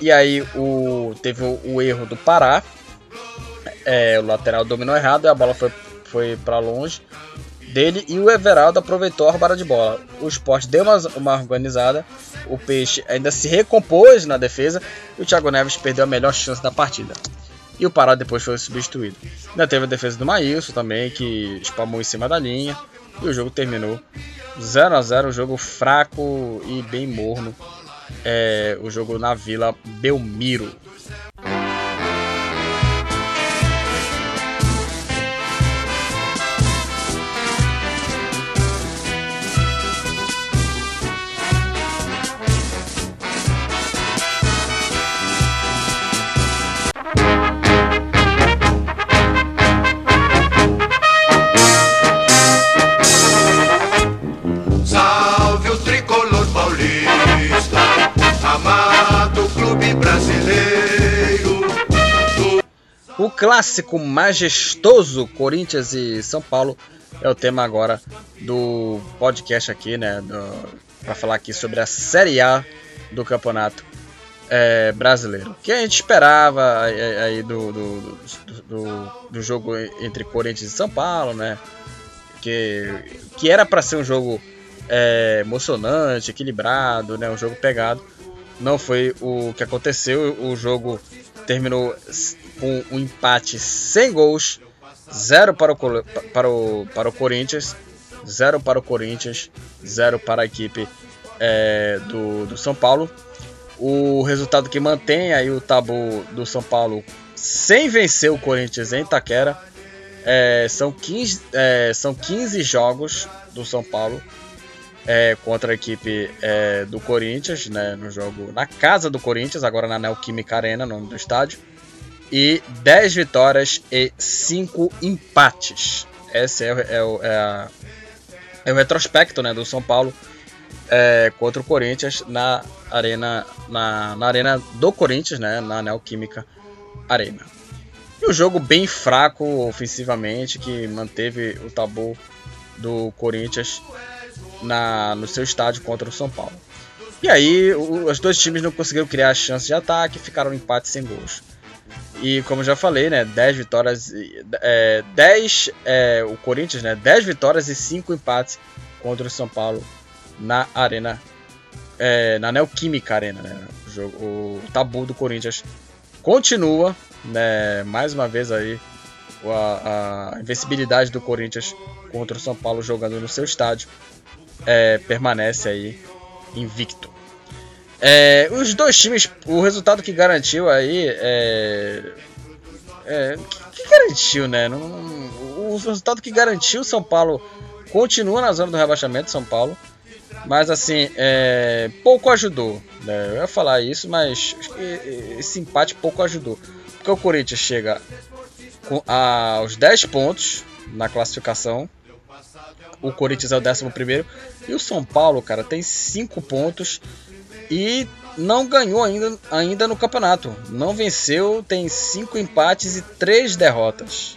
E aí o, teve o, o erro do Pará. É, o lateral dominou errado e a bola foi, foi para longe dele e o Everaldo aproveitou a roubada de bola. O esporte deu uma, uma organizada, o Peixe ainda se recompôs na defesa e o Thiago Neves perdeu a melhor chance da partida. E o Pará depois foi substituído. Ainda teve a defesa do Maílson também, que espalmou em cima da linha. E o jogo terminou 0 a 0 um jogo fraco e bem morno. É, o jogo na Vila Belmiro. Clássico majestoso Corinthians e São Paulo é o tema agora do podcast aqui, né? Para falar aqui sobre a Série A do Campeonato é, Brasileiro. O que a gente esperava aí do, do, do, do, jogo entre Corinthians e São Paulo, né? Que, que era para ser um jogo é, emocionante, equilibrado, né? Um jogo pegado. Não foi o que aconteceu. O jogo terminou com um empate sem gols, 0 para o, para o, para o Corinthians, 0 para o Corinthians, 0 para a equipe é, do, do São Paulo. O resultado que mantém aí o tabu do São Paulo sem vencer o Corinthians em Itaquera. É, são, 15, é, são 15 jogos do São Paulo é, contra a equipe é, do Corinthians, né, no jogo na casa do Corinthians, agora na Neoquímica Arena, nome do estádio. E 10 vitórias e 5 empates. Esse é, é, é, a, é o retrospecto né, do São Paulo é, contra o Corinthians na arena, na, na arena do Corinthians, né, na Neoquímica Arena. E um jogo bem fraco ofensivamente, que manteve o tabu do Corinthians na, no seu estádio contra o São Paulo. E aí, os dois times não conseguiram criar chance de ataque, ficaram em empate sem gols. E como já falei, né, 10 vitórias, é, 10, é, o Corinthians, né, 10 vitórias e 5 empates contra o São Paulo na Arena, é, na Neoquímica Arena, né, o, jogo, o tabu do Corinthians continua, né, mais uma vez aí, a, a invencibilidade do Corinthians contra o São Paulo jogando no seu estádio é, permanece aí invicto. É, os dois times, o resultado que garantiu aí é, é que, que, garantiu, né? Não, o resultado que garantiu São Paulo continua na zona do rebaixamento, São Paulo, mas assim é, pouco ajudou. Né? Eu ia falar isso, mas esse empate pouco ajudou, porque o Corinthians chega aos 10 pontos na classificação o Corinthians é o 11 e o São Paulo, cara, tem 5 pontos e não ganhou ainda, ainda no campeonato. Não venceu, tem 5 empates e 3 derrotas.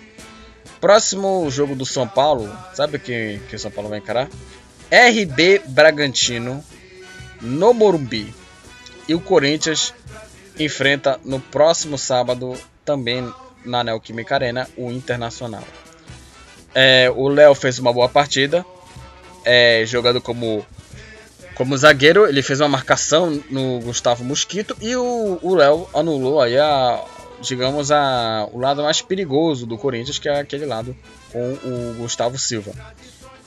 Próximo jogo do São Paulo, sabe quem que o São Paulo vai encarar? RB Bragantino no Morumbi. E o Corinthians enfrenta no próximo sábado, também na Neoquímica Arena, o Internacional. É, o Léo fez uma boa partida, é, jogando como, como zagueiro. Ele fez uma marcação no Gustavo Mosquito e o Léo anulou aí a, digamos, a, o lado mais perigoso do Corinthians, que é aquele lado com o Gustavo Silva.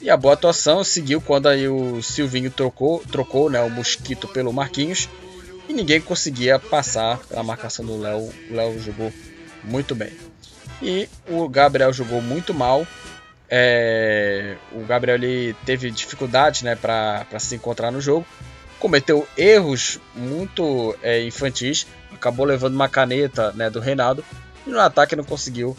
E a boa atuação seguiu quando aí o Silvinho trocou, trocou né, o Mosquito pelo Marquinhos e ninguém conseguia passar a marcação do Léo. O Léo jogou muito bem. E o Gabriel jogou muito mal. É, o Gabriel teve dificuldade né, para se encontrar no jogo, cometeu erros muito é, infantis, acabou levando uma caneta né, do Reinaldo e no ataque não conseguiu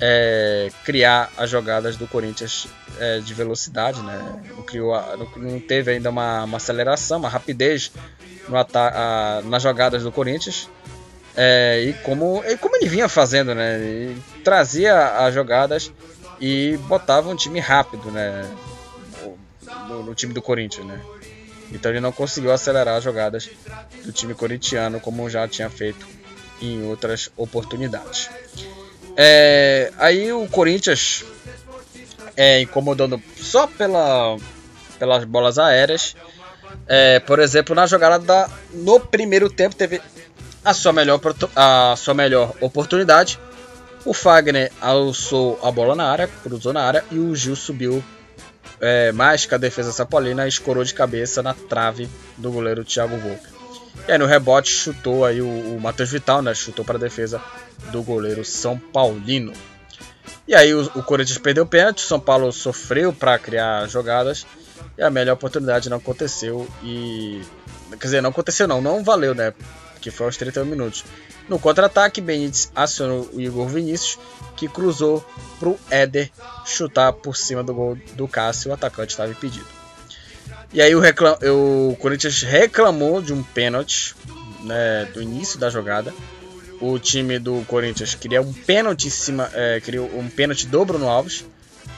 é, criar as jogadas do Corinthians é, de velocidade, né? não, criou não, teve ainda uma, uma, aceleração, uma rapidez no a, nas jogadas do Corinthians. É, e, como, e como ele vinha fazendo, né? Trazia as jogadas e botava um time rápido, né? No, no, time do Corinthians, né? Então ele não conseguiu acelerar as jogadas do time corintiano como já tinha feito em outras oportunidades. É, aí o Corinthians é, incomodando só pela, pelas bolas aéreas. É, por exemplo, na jogada da, no primeiro tempo teve a sua melhor, a sua melhor oportunidade o Fagner alçou a bola na área, cruzou na área e o Gil subiu é, mais que a defesa sapolina escorou de cabeça na trave do goleiro Thiago Volpe. E aí no rebote chutou aí o, o Matheus Vital, né? Chutou para a defesa do goleiro São Paulino. E aí o, o Corinthians perdeu o pênalti, o São Paulo sofreu para criar jogadas e a melhor oportunidade não aconteceu e quer dizer, não aconteceu não, não valeu, né? Que foi aos 31 minutos. No contra-ataque, Benítez acionou o Igor Vinícius, que cruzou para o Éder chutar por cima do gol do Cássio, o atacante estava impedido. E aí o, reclam... o Corinthians reclamou de um pênalti né, do início da jogada. O time do Corinthians queria um pênalti em cima, é, queria um pênalti do Bruno Alves.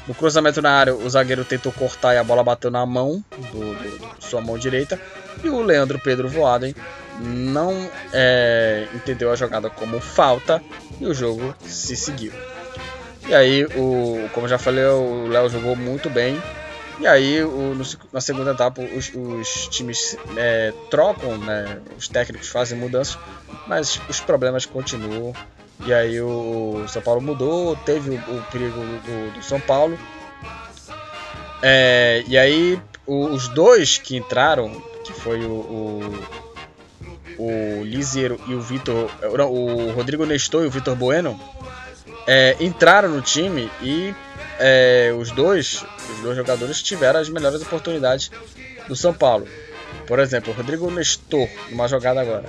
No cruzamento na área, o zagueiro tentou cortar e a bola bateu na mão, do, do sua mão direita. E o Leandro Pedro Voaden não é, entendeu a jogada como falta e o jogo se seguiu. E aí, o, como já falei, o Léo jogou muito bem. E aí, o, no, na segunda etapa, os, os times é, trocam, né, os técnicos fazem mudanças, mas os problemas continuam. E aí, o São Paulo mudou, teve o, o perigo do, do, São Paulo. É, e aí, os dois que entraram, que foi o o Liziero e o Vitor, o Rodrigo Nestor e o Vitor Bueno é, entraram no time e é, os dois, os dois jogadores tiveram as melhores oportunidades do São Paulo. Por exemplo, o Rodrigo Nestor, numa jogada agora,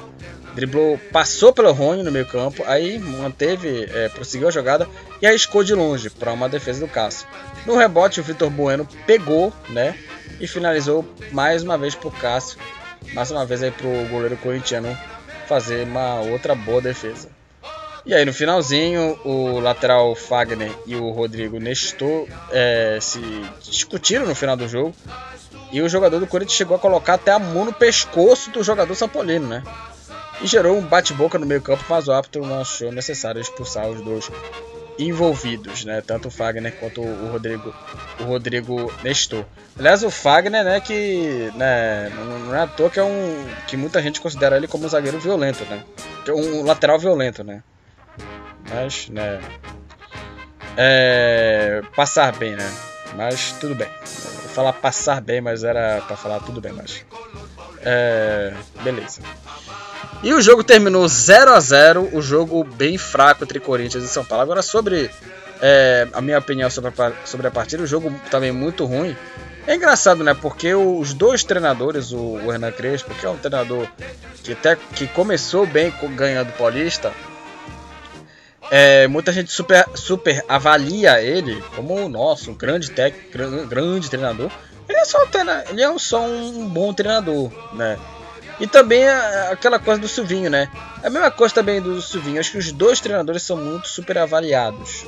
driblou, passou pelo Rony no meio campo, aí manteve, é, prosseguiu a jogada e arriscou de longe para uma defesa do Cássio. No rebote, o Vitor Bueno pegou, né, e finalizou mais uma vez para o Cássio, mais uma vez aí para o goleiro corintiano fazer uma outra boa defesa. E aí no finalzinho, o lateral Fagner e o Rodrigo Nestor é, se discutiram no final do jogo. E o jogador do Corinthians chegou a colocar até a mão no pescoço do jogador São Paulino, né? E gerou um bate-boca no meio campo, mas o árbitro não achou necessário expulsar os dois envolvidos, né? Tanto o Fagner quanto o Rodrigo, o Rodrigo Nestor. Aliás, o Fagner, né, que né, não é à toa que é um que muita gente considera ele como um zagueiro violento, né? Um lateral violento, né? Mas, né, é, passar bem, né? Mas tudo bem. Falar passar bem, mas era para falar tudo bem, mas é, beleza. E o jogo terminou 0 a 0 o jogo bem fraco entre Corinthians e São Paulo. Agora, sobre é, a minha opinião sobre a, sobre a partida, o jogo também muito ruim. É engraçado, né? Porque os dois treinadores, o, o Hernan Crespo, que é um treinador que até que começou bem ganhando Paulista, é, muita gente super, super avalia ele como o nosso, um grande técnico, grande treinador. Ele é só, ele é só um bom treinador, né? E também aquela coisa do Silvinho, né? A mesma coisa também do Silvinho. Acho que os dois treinadores são muito super avaliados.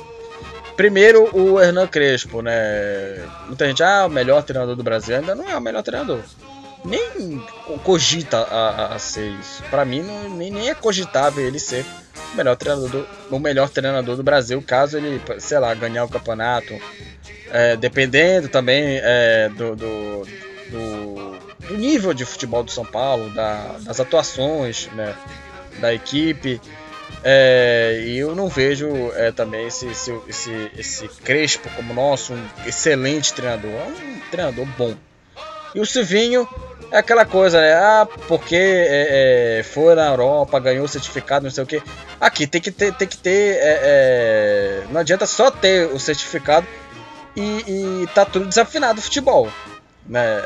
Primeiro, o Hernan Crespo, né? Muita gente, ah, o melhor treinador do Brasil. Ainda não é o melhor treinador. Nem cogita a, a, a ser isso. Pra mim, não, nem, nem é cogitável ele ser o melhor treinador do, o melhor treinador do Brasil, caso ele, sei lá, ganhar o campeonato. É, dependendo também é, do, do, do do nível de futebol do São Paulo, da, das atuações né, da equipe. É, e eu não vejo é, também esse, esse, esse, esse, Crespo como nosso, um excelente treinador. É um treinador bom. E o Silvinho é aquela coisa, né? Ah, porque é, é foi na Europa, ganhou certificado, não sei o que. Aqui tem que ter, tem que ter. É, é, não adianta só ter o certificado e, e tá tudo desafinado o futebol. Né?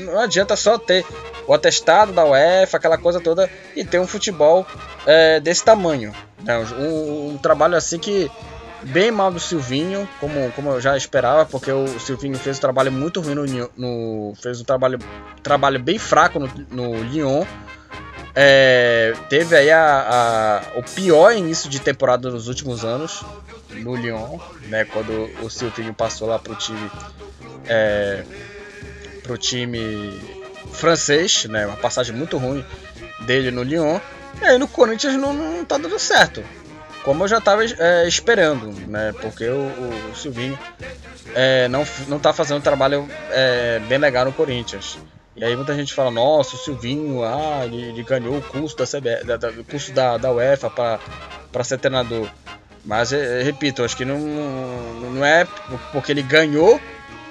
Não adianta só ter o atestado da UEFA, aquela coisa toda, e ter um futebol é, desse tamanho. Né? Um, um, trabalho assim que bem mal do Silvinho, como, como eu já esperava, porque o Silvinho fez um trabalho muito ruim no, no fez um trabalho, trabalho bem fraco no, no Lyon. É, teve aí a, a, o pior início de temporada nos últimos anos no Lyon, né, quando o Silvinho passou lá para o time é, pro time francês, né? Uma passagem muito ruim dele no Lyon. E aí no Corinthians não, não tá dando certo. Como eu já estava é, esperando, né? Porque o, o Silvinho é, não, não tá fazendo um trabalho é, bem legal no Corinthians. E aí muita gente fala, nossa, o Silvinho, ah, ele, ele ganhou o curso da, CB, da, da, o curso da, da UEFA para ser treinador. Mas, é, repito, acho que não, não é porque ele ganhou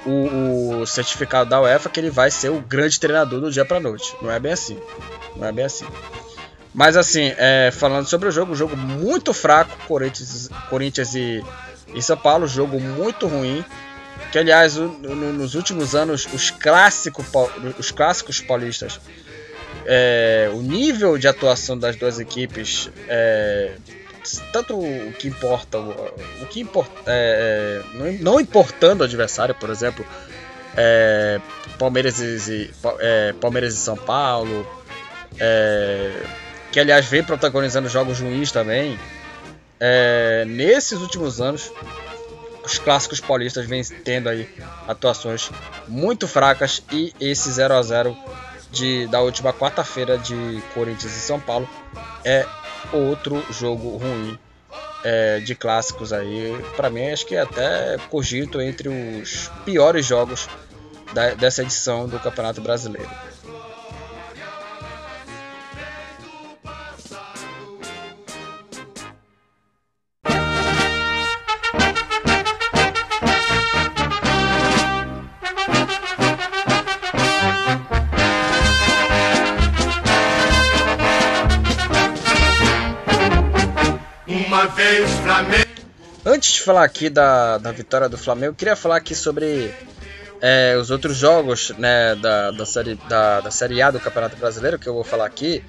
o, o, certificado da UEFA que ele vai ser o grande treinador do dia para noite. Não é bem assim. Não é bem assim. Mas assim, é, falando sobre o jogo, jogo muito fraco, Corinthians, Corinthians e, e São Paulo, jogo muito ruim. Que aliás, o, no, nos últimos anos, os, clássico, os clássicos paulistas, é, o nível de atuação das duas equipes é, tanto o que importa, o, que importa, é, é não, importando o adversário, por exemplo, é, Palmeiras e é, Palmeiras e São Paulo, é, que aliás vem protagonizando jogos ruins também. É, nesses últimos anos, os clássicos paulistas vêm tendo aí atuações muito fracas e esse 0 a 0 de, da última quarta-feira de Corinthians e São Paulo é outro jogo ruim é, de clássicos aí. Para mim, acho que até cogito entre os piores jogos da, dessa edição do Campeonato Brasileiro. Antes de falar aqui da, da vitória do Flamengo, eu queria falar aqui sobre É, os outros jogos né, da, da, série, da, da Série A do Campeonato Brasileiro, que eu vou falar aqui,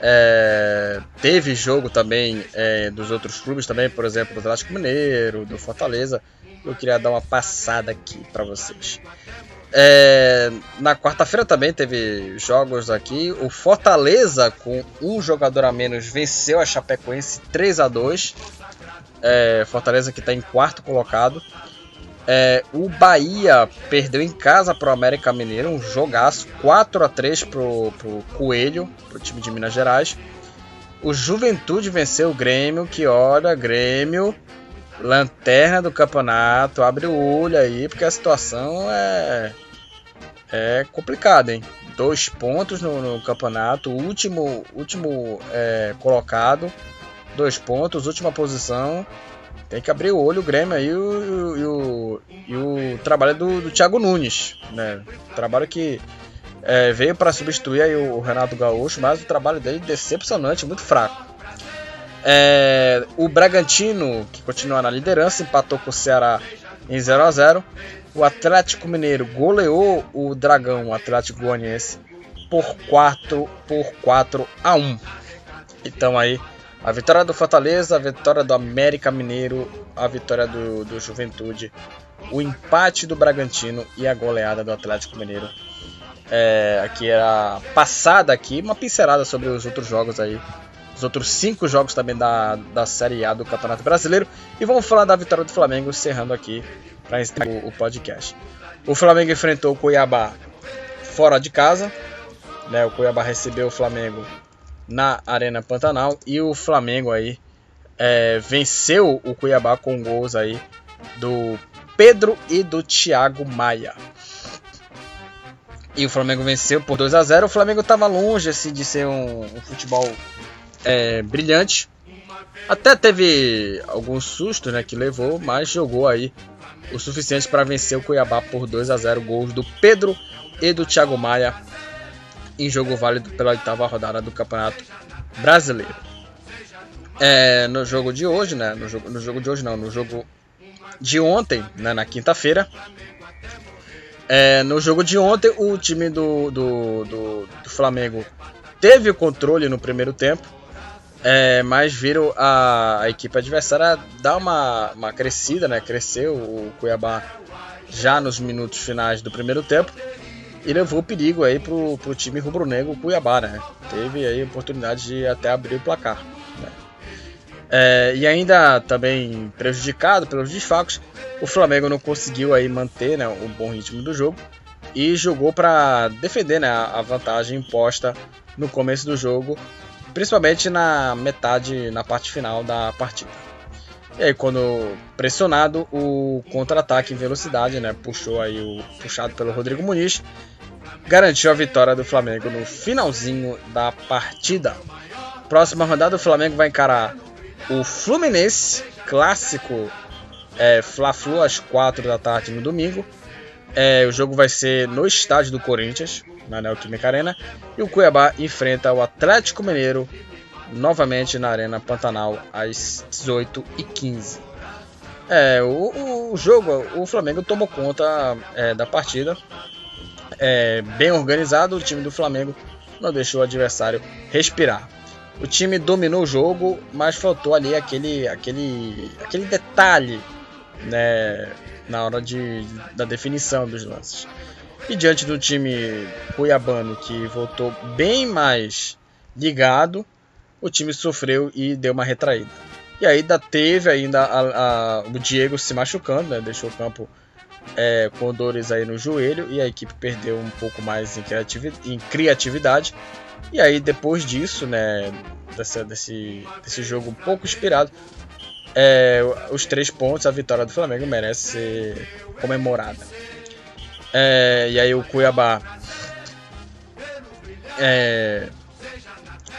é, teve jogo também é, dos outros clubes também, por exemplo, do Atlético Mineiro, do Fortaleza. Eu queria dar uma passada aqui para vocês. É, na quarta-feira também teve jogos aqui. O Fortaleza, com um jogador a menos, venceu a Chapecoense 3 a 2 é, Fortaleza que está em quarto colocado. É, o Bahia perdeu em casa para o América Mineiro, um jogaço, 4 a 3 para o Coelho, para o time de Minas Gerais. O Juventude venceu o Grêmio, que olha, Grêmio, lanterna do campeonato, abre o olho aí, porque a situação é, é complicada, hein? Dois pontos no, no campeonato, último, último é, colocado, dois pontos, última posição tem que abrir o olho o Grêmio aí e o, e o, e o trabalho do, do Thiago Nunes. Né? Trabalho que é, veio para substituir aí o Renato Gaúcho, mas o trabalho dele decepcionante, muito fraco. É, o Bragantino, que continua na liderança, empatou com o Ceará em 0 a 0 O Atlético Mineiro goleou o Dragão, o Atlético Goianiense, por 4, por 4 a 1. Então aí a vitória do Fortaleza, a vitória do América Mineiro, a vitória do, do Juventude, o empate do Bragantino e a goleada do Atlético Mineiro. É, aqui era passada aqui, uma pincelada sobre os outros jogos aí. Os outros cinco jogos também da, da Série A do Campeonato Brasileiro. E vamos falar da vitória do Flamengo, encerrando aqui para o, o podcast. O Flamengo enfrentou o Cuiabá fora de casa. Né, o Cuiabá recebeu o Flamengo na Arena Pantanal e o Flamengo aí é, venceu o Cuiabá com gols aí do Pedro e do Thiago Maia. E o Flamengo venceu por 2 a 0 O Flamengo estava longe assim, de ser um, um futebol é, brilhante. Até teve alguns sustos né, que levou, mas jogou aí o suficiente para vencer o Cuiabá por 2 a 0 Gols do Pedro e do Thiago Maia em jogo válido pela oitava rodada do Campeonato Brasileiro. É, no jogo de hoje, né? No jogo, no jogo de hoje não, no jogo de ontem, né, na quinta-feira. É, no jogo de ontem, o time do, do, do, do Flamengo teve o controle no primeiro tempo, é, mas viram a, a, equipe adversária dar uma, uma crescida, né? Cresceu o Cuiabá já nos minutos finais do primeiro tempo e levou perigo aí pro, pro time rubro-negro Cuiabá, né? Teve aí oportunidade de até abrir o placar. Né? É, e ainda também prejudicado pelos desfalques, o Flamengo não conseguiu aí manter né, o bom ritmo do jogo e jogou para defender né, a vantagem imposta no começo do jogo, principalmente na metade, na parte final da partida. E aí, quando pressionado, o contra-ataque em velocidade, né, puxou aí o puxado pelo Rodrigo Muniz, garantiu a vitória do Flamengo no finalzinho da partida. Próxima rodada, o Flamengo vai encarar o Fluminense, clássico é, Fla-Flu às 4 da tarde no domingo. É, o jogo vai ser no estádio do Corinthians, na Neoquímica Arena. E o Cuiabá enfrenta o Atlético Mineiro novamente na Arena Pantanal às 18h15. É, o, o, jogo, o Flamengo tomou conta é, da partida, é, bem organizado. O time do Flamengo não deixou o adversário respirar. O time dominou o jogo, mas faltou ali aquele, aquele, aquele detalhe né, na hora de, da definição dos lances. E diante do time cuiabano que voltou bem mais ligado, o time sofreu e deu uma retraída. E ainda teve ainda a, a, o Diego se machucando, né? deixou o campo é, com dores aí no joelho e a equipe perdeu um pouco mais em, criatividade, em criatividade. E aí depois disso, né, desse, desse, jogo um pouco inspirado, é, os três pontos, a vitória do Flamengo merece ser comemorada. É, e aí o Cuiabá é,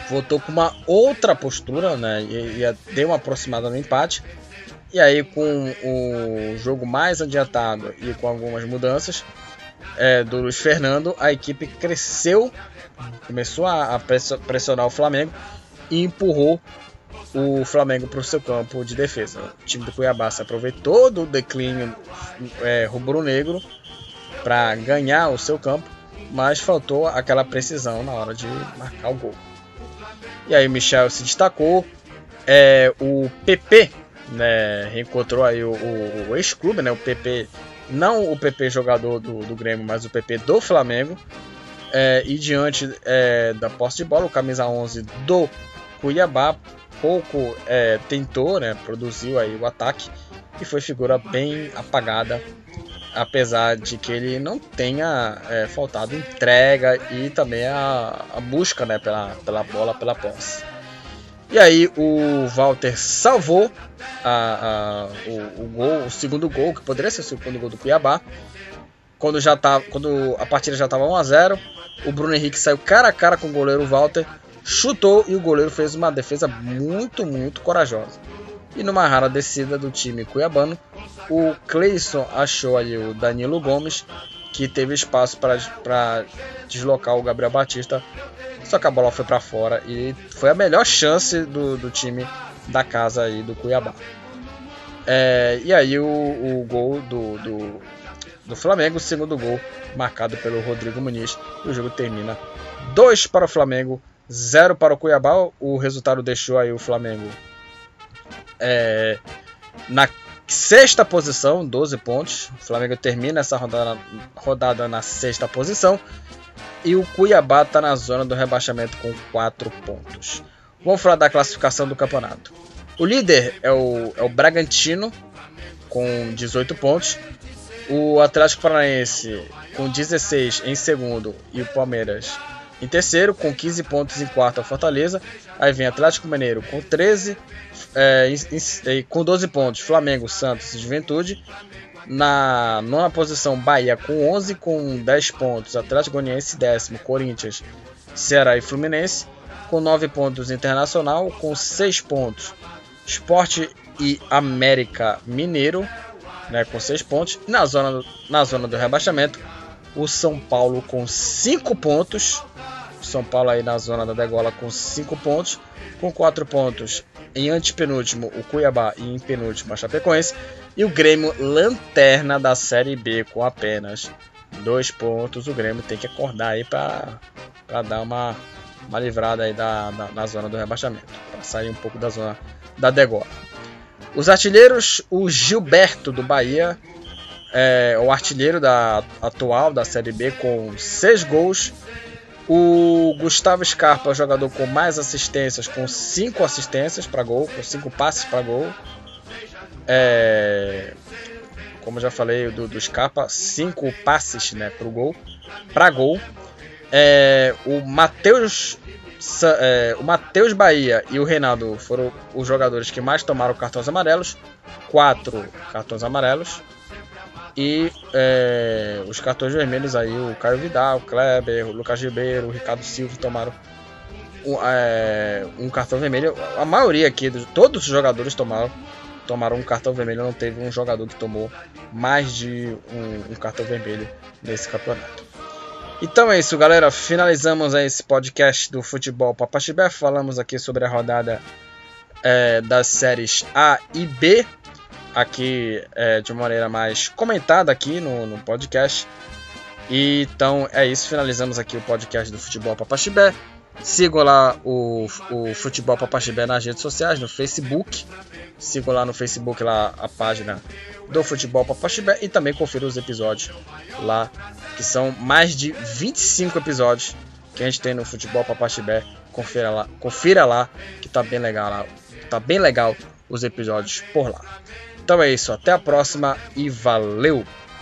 voltou com uma outra postura, né? E, e deu uma aproximada no empate. E aí, com o jogo mais adiantado e com algumas mudanças é, do Luiz Fernando, a equipe cresceu, começou a, pressionar o Flamengo e empurrou o Flamengo para o seu campo de defesa. O time do Cuiabá se aproveitou do declínio é, rubro-negro para ganhar o seu campo, mas faltou aquela precisão na hora de marcar o gol. E aí o Michel se destacou, é, o PP né, reencontrou aí o, o, o ex-clube, né, o PP, não o PP jogador do, do Grêmio, mas o PP do Flamengo. É, e diante é, da posse de bola, o camisa 11 do Cuiabá pouco é, tentou, né, produziu aí o ataque e foi figura bem apagada, apesar de que ele não tenha é, faltado entrega e também a, a busca né, pela, pela bola, pela posse. E aí o Walter salvou a, a, o, o, gol, o segundo gol, que poderia ser o segundo gol do Cuiabá. Quando, já tá, quando a partida já estava 1 a 0 o Bruno Henrique saiu cara a cara com o goleiro Walter, chutou e o goleiro fez uma defesa muito, muito corajosa. E numa rara descida do time cuiabano, o Cleison achou ali o Danilo Gomes, que teve espaço para deslocar o Gabriel Batista só que a bola foi para fora e foi a melhor chance do, do time da casa aí do Cuiabá. É, e aí o, o gol do, do, do, Flamengo, o segundo gol, marcado pelo Rodrigo Muniz. E o jogo termina 2 para o Flamengo, 0 para o Cuiabá. O resultado deixou aí o Flamengo é, na sexta posição, 12 pontos. O Flamengo termina essa rodada, rodada na sexta posição. E o Cuiabá está na zona do rebaixamento com 4 pontos. Vamos falar da classificação do campeonato. O líder é o, é o Bragantino, com 18 pontos. O Atlético Paranaense com 16 em segundo e o Palmeiras em terceiro, com 15 pontos em quarto a Fortaleza. Aí vem Atlético Mineiro com 13, é, em, em, com 12 pontos, Flamengo, Santos e Juventude. Na nona posição, Bahia com 11, com 10 pontos. Atlético Goianiense, décimo. Corinthians, Ceará e Fluminense. Com 9 pontos, Internacional. Com 6 pontos, Esporte e América Mineiro. Né, com 6 pontos. Na zona, na zona do rebaixamento, o São Paulo com 5 pontos. São Paulo aí na zona da degola com 5 pontos. Com 4 pontos, em antepenúltimo, o Cuiabá e em penúltimo, a Chapecoense. E o Grêmio, lanterna da Série B, com apenas dois pontos. O Grêmio tem que acordar aí para dar uma, uma livrada aí da, da, na zona do rebaixamento, para sair um pouco da zona da degola. Os artilheiros, o Gilberto do Bahia, é o artilheiro da atual da Série B com seis gols o Gustavo Scarpa é o jogador com mais assistências, com 5 assistências para gol, com 5 passes para gol. É, como já falei do, do Scarpa, 5 passes né, para gol. Para gol. É, o Matheus é, o Matheus Bahia e o Reinaldo foram os jogadores que mais tomaram cartões amarelos. Quatro cartões amarelos. E é, os cartões vermelhos aí, o Caio Vidal, o Kleber, o Lucas Ribeiro, o Ricardo Silva tomaram um, é, um cartão vermelho. A maioria aqui, todos os jogadores tomaram, tomaram um cartão vermelho. Não teve um jogador que tomou mais de um, um cartão vermelho nesse campeonato. Então é isso, galera. Finalizamos esse podcast do Futebol Papaxibé. Falamos aqui sobre a rodada é, das séries A e B aqui é, de maneira mais comentada aqui no, no podcast. E, então é isso, finalizamos aqui o podcast do Futebol Papaxibé. Sigam lá o, o Futebol Papaxibé nas redes sociais, no Facebook. Sigam lá no Facebook lá a página do Futebol Papaxibé e também confira os episódios lá, que são mais de 25 episódios que a gente tem no Futebol Papaxibé. Confira lá, confira lá que tá bem legal lá, tá bem legal os episódios por lá. Então é isso, até a próxima e valeu!